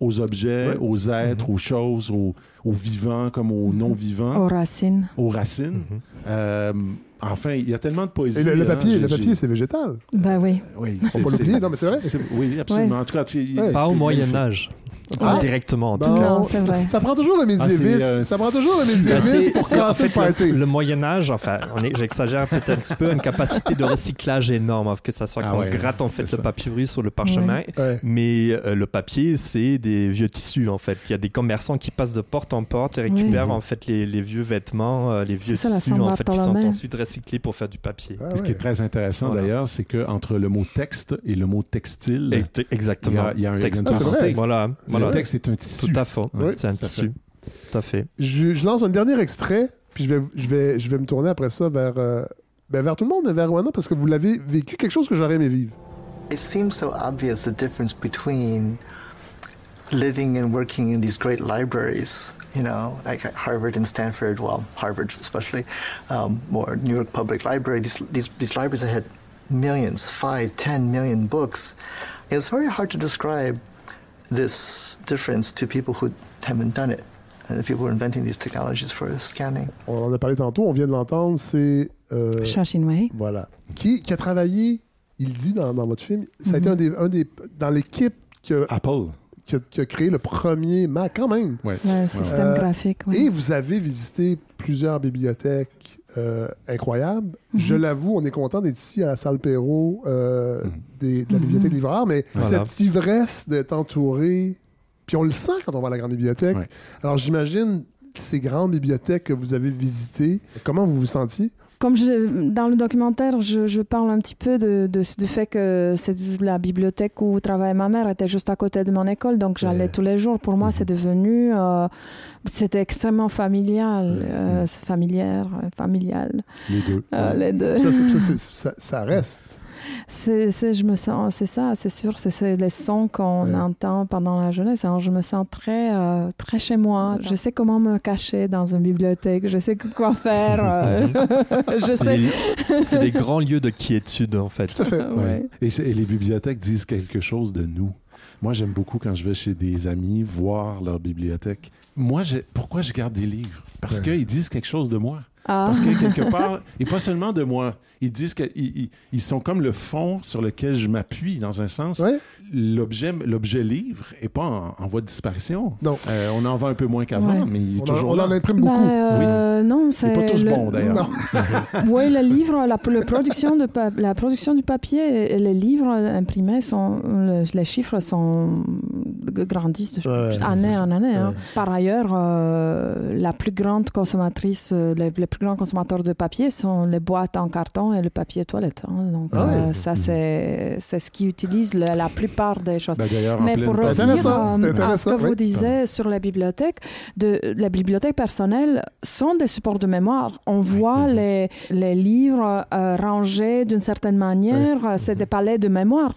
aux objets, aux êtres, mm-hmm. aux choses, aux, vivants comme aux non-vivants. Aux racines. Aux racines. Mm-hmm. Euh, enfin, il y a tellement de poésie. Et le, papier, le papier c'est végétal. Ben oui. oui Faut pas l'oublier, non, mais c'est vrai. Oui, absolument. En tout cas, pas au Moyen-Âge. Pas directement, en tout cas. Non, c'est vrai. Ça prend toujours le médiévisme. Ah, euh, ça prend toujours le médiévisme pour commencer le party. Le, Moyen-Âge, enfin, j'exagère peut-être un petit peu, une capacité de recyclage énorme, que ça soit ah qu'on gratte en fait le papyrus sur le parchemin. Mais euh, le papier, c'est des vieux tissus, en fait. Il y a des commerçants qui passent de porte en porte et récupèrent en fait les, les vieux vêtements, euh, les vieux tissus, en fait, qui sont ensuite recyclés pour faire du papier. Ah Ce qui est très intéressant d'ailleurs, c'est qu'entre le mot texte et le mot textile, exactement. il y a, un texte. Voilà. Le texte est un tissu. Tout à fait. c'est un tissu. Tout à fait. Je, lance un dernier extrait, puis je vais, je vais, je vais me tourner après ça vers, euh, ben vers tout le monde, vers Rwanda, parce que vous l'avez vécu, quelque chose que j'aurais aimé vivre. It seems so obvious the difference between living and working in these great libraries, you know, like at Harvard and Stanford, well, Harvard especially, um, or New York Public Library, these, these, these libraries that had millions, five, ten million books. It's very hard to describe this difference to people who haven't done it. And the people who are inventing these technologies for scanning. On en a parlé tantôt, on vient de l'entendre, c'est... Euh, Chinois. Voilà. Qui, qui, a travaillé, il dit dans, dans votre film, ça a été mm-hmm. un des, un des... Dans l'équipe que... Apple. Qui a, qui a, créé le premier Mac, quand même. Ouais. Le système euh, graphique, oui. Et vous avez visité plusieurs bibliothèques euh, incroyable. Mhm. Je l'avoue, on est content d'être ici à la salle Perrault euh, de la bibliothèque mhm. libraire, mais cette ivresse d'être entouré, puis on le sent quand on va à la grande bibliothèque. Alors j'imagine ces grandes bibliothèques que vous avez visitées, comment vous vous sentiez? Comme je, dans le documentaire, je, je, parle un petit peu de, de, du fait que la bibliothèque où travaillait ma mère était juste à côté de mon école, donc j'allais tous les jours. Pour moi, c'est devenu, euh, c'était extrêmement familial, euh, familière, familial. Les deux. Euh, les deux. Ça, ça, ça, reste c'est, je me sens, c'est ça, c'est sûr, c'est, les sons qu'on entend pendant la jeunesse. Alors, je me sens très, euh, très chez moi. Je sais comment me cacher dans une bibliothèque. Je sais quoi faire. Euh, je c'est, sais. Des, c'est des grands lieux de quiétude, en fait. Tout à fait. Et, et les bibliothèques disent quelque chose de nous. Moi, j'aime beaucoup quand je vais chez des amis voir leur bibliothèque. Moi, pourquoi je garde des livres? Parce qu'ils disent quelque chose de moi. Ah. Parce que quelque part, et pas seulement de moi, ils disent qu'ils ils sont comme le fond sur lequel je m'appuie, dans un sens. L'objet, l'objet livre n'est pas en, voie de disparition. Non. Euh, on en vend un peu moins qu'avant, mais il est toujours là. On en imprime beaucoup. Ben, euh, Non, c'est. pas tous bons, d'ailleurs. oui, le livre, la, la, production de la production du papier et les livres imprimés, sont, les chiffres sont grandissent année en année. Hein. Par ailleurs, euh, la plus grande consommatrice, les, les plus grands consommateurs de papier sont les boîtes en carton et le papier toilette. Hein. Donc, ah euh, ça, c'est ce qui utilise la, plupart des choses. Ben, Mais pour revenir euh, à ce que vous disiez sur la bibliothèque, de, les bibliothèques personnelles sont des supports de mémoire. On voit les, les livres euh, rangés d'une certaine manière. C'est des palais de mémoire.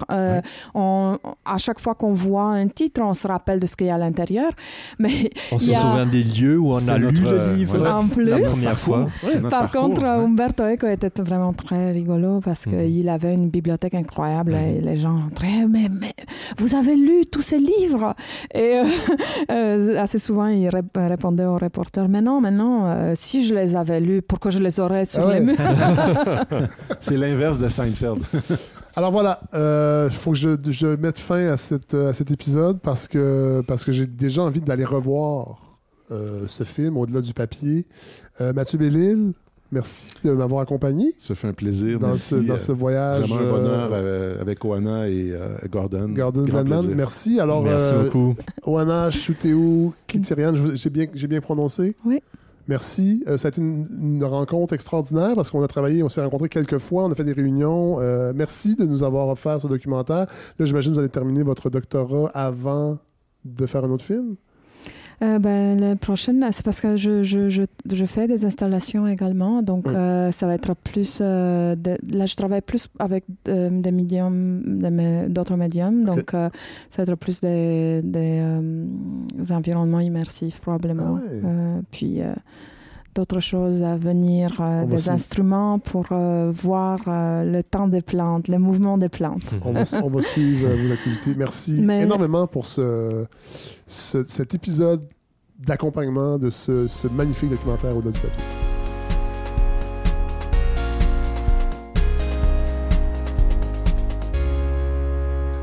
On, à chaque fois qu'on voit un titre, on se rappelle de ce qu'il y a à l'intérieur. Mais on se souvient des lieux où on a lu le livre en plus, la première fois. Par contre, Umberto Eco était vraiment très rigolo parce mhm. qu'il avait une bibliothèque incroyable et mhm. les gens très mais, mais vous avez lu tous ces livres? Et euh, euh, assez souvent il répondait aux reporters mais non mais non euh, si je les avais lus pourquoi je les aurais sur ah les murs? C'est l'inverse de Seinfeld Alors voilà, il faut que je, je, mette fin à, cette, à cet épisode parce que, parce que j'ai déjà envie d'aller revoir ce film au-delà du papier. Mathieu Bellil, Merci de m'avoir accompagné. Ça fait un plaisir. Dans, ce, dans ce voyage. Vraiment un bonheur avec Oana et Gordon. Gordon merci. Alors, merci beaucoup. Oana Chuteu Kitirian, j'ai bien, bien prononcé? Oui. Merci. Euh, ça a été une, rencontre extraordinaire parce qu'on a travaillé, on s'est rencontrés quelques fois, on a fait des réunions. Euh, merci de nous avoir offert ce documentaire. Là, j'imagine que vous allez terminer votre doctorat avant de faire un autre film? Euh, ben, la prochaine, c'est parce que je, je, je, je, fais des installations également, donc euh, ça va être plus. Euh, là, je travaille plus avec des médiums, d'autres médiums, donc ça va être plus des, des, environnements immersifs probablement. Ah puis d'autres choses à venir, des instruments pour voir le temps des plantes, le mouvement des plantes. On va, on va suivre vos activités. Merci énormément pour ce, cet épisode d'accompagnement de ce, ce, magnifique documentaire au-delà du papier.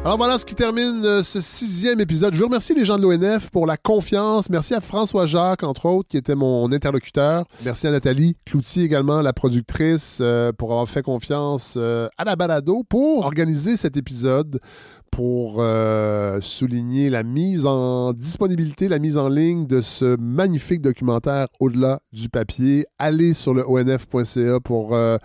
Alors voilà ce qui termine euh, ce sixième épisode. Je veux remercier les gens de l'ONF pour la confiance. Merci à François Jacques, entre autres, qui était mon interlocuteur. Merci à Nathalie Cloutier également, la productrice, euh, pour avoir fait confiance euh, à la balado pour organiser cet épisode pour euh, souligner la mise en disponibilité, la mise en ligne de ce magnifique documentaire au-delà du papier. Allez sur le onf.ca pour euh,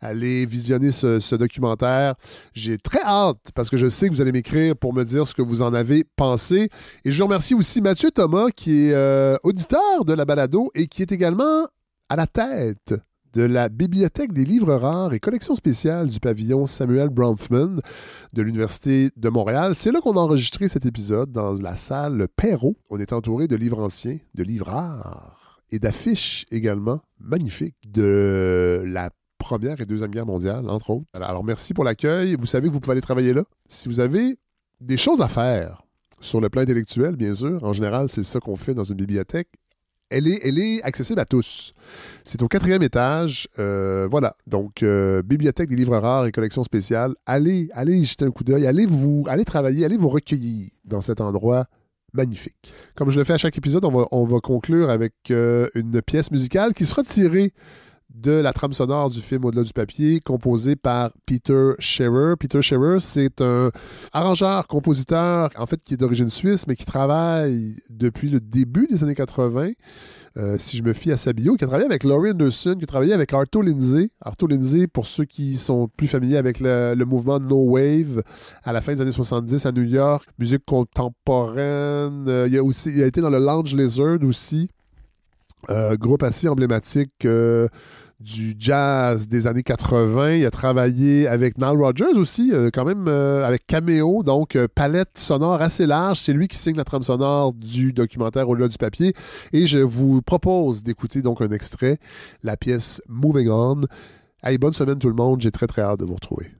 aller visionner ce, documentaire. J'ai très hâte parce que je sais que vous allez m'écrire pour me dire ce que vous en avez pensé. Et je remercie aussi Mathieu Thomas qui est euh, auditeur de la balado et qui est également à la tête de la Bibliothèque des livres rares et collection spéciale du pavillon Samuel Bronfman de l'Université de Montréal. C'est là qu'on a enregistré cet épisode dans la salle Perrault. On est entouré de livres anciens, de livres rares et d'affiches également magnifiques de la Première et Deuxième Guerre mondiale, entre autres. Alors, merci pour l'accueil. Vous savez que vous pouvez aller travailler là. Si vous avez des choses à faire, sur le plan intellectuel, bien sûr. En général, c'est ça qu'on fait dans une bibliothèque elle est, accessible à tous. C'est au quatrième étage. Euh, voilà. Donc, euh, bibliothèque des livres rares et collection spéciale. Allez, allez y jeter un coup d'œil. Allez vous, allez travailler, allez vous recueillir dans cet endroit magnifique. Comme je le fais à chaque épisode, on va, on va conclure avec euh, une pièce musicale qui sera tirée de la trame sonore du film Au-delà du papier, composé par Peter Scherer. Peter Scherer, c'est un arrangeur, compositeur, en fait, qui est d'origine suisse, mais qui travaille depuis le début des années 80. Euh, si je me fie à sa bio, qui a travaillé avec Laurie Anderson, qui a travaillé avec Arto Lindsay. Arto Lindsay, pour ceux qui sont plus familiers avec le, mouvement No Wave, à la fin des années 70 à New York, musique contemporaine. Euh, il, a aussi, il a été dans le Lounge Lizard aussi. Euh, groupe assez emblématique du jazz des années 80. Il a travaillé avec Nile Rodgers aussi, euh, quand même euh, avec Cameo, donc euh, palette sonore assez large. C'est lui qui signe la trame sonore du documentaire Au-delà du papier. Et je vous propose d'écouter donc un extrait, la pièce Moving On. Hey, bonne semaine tout le monde, j'ai très très hâte de vous retrouver.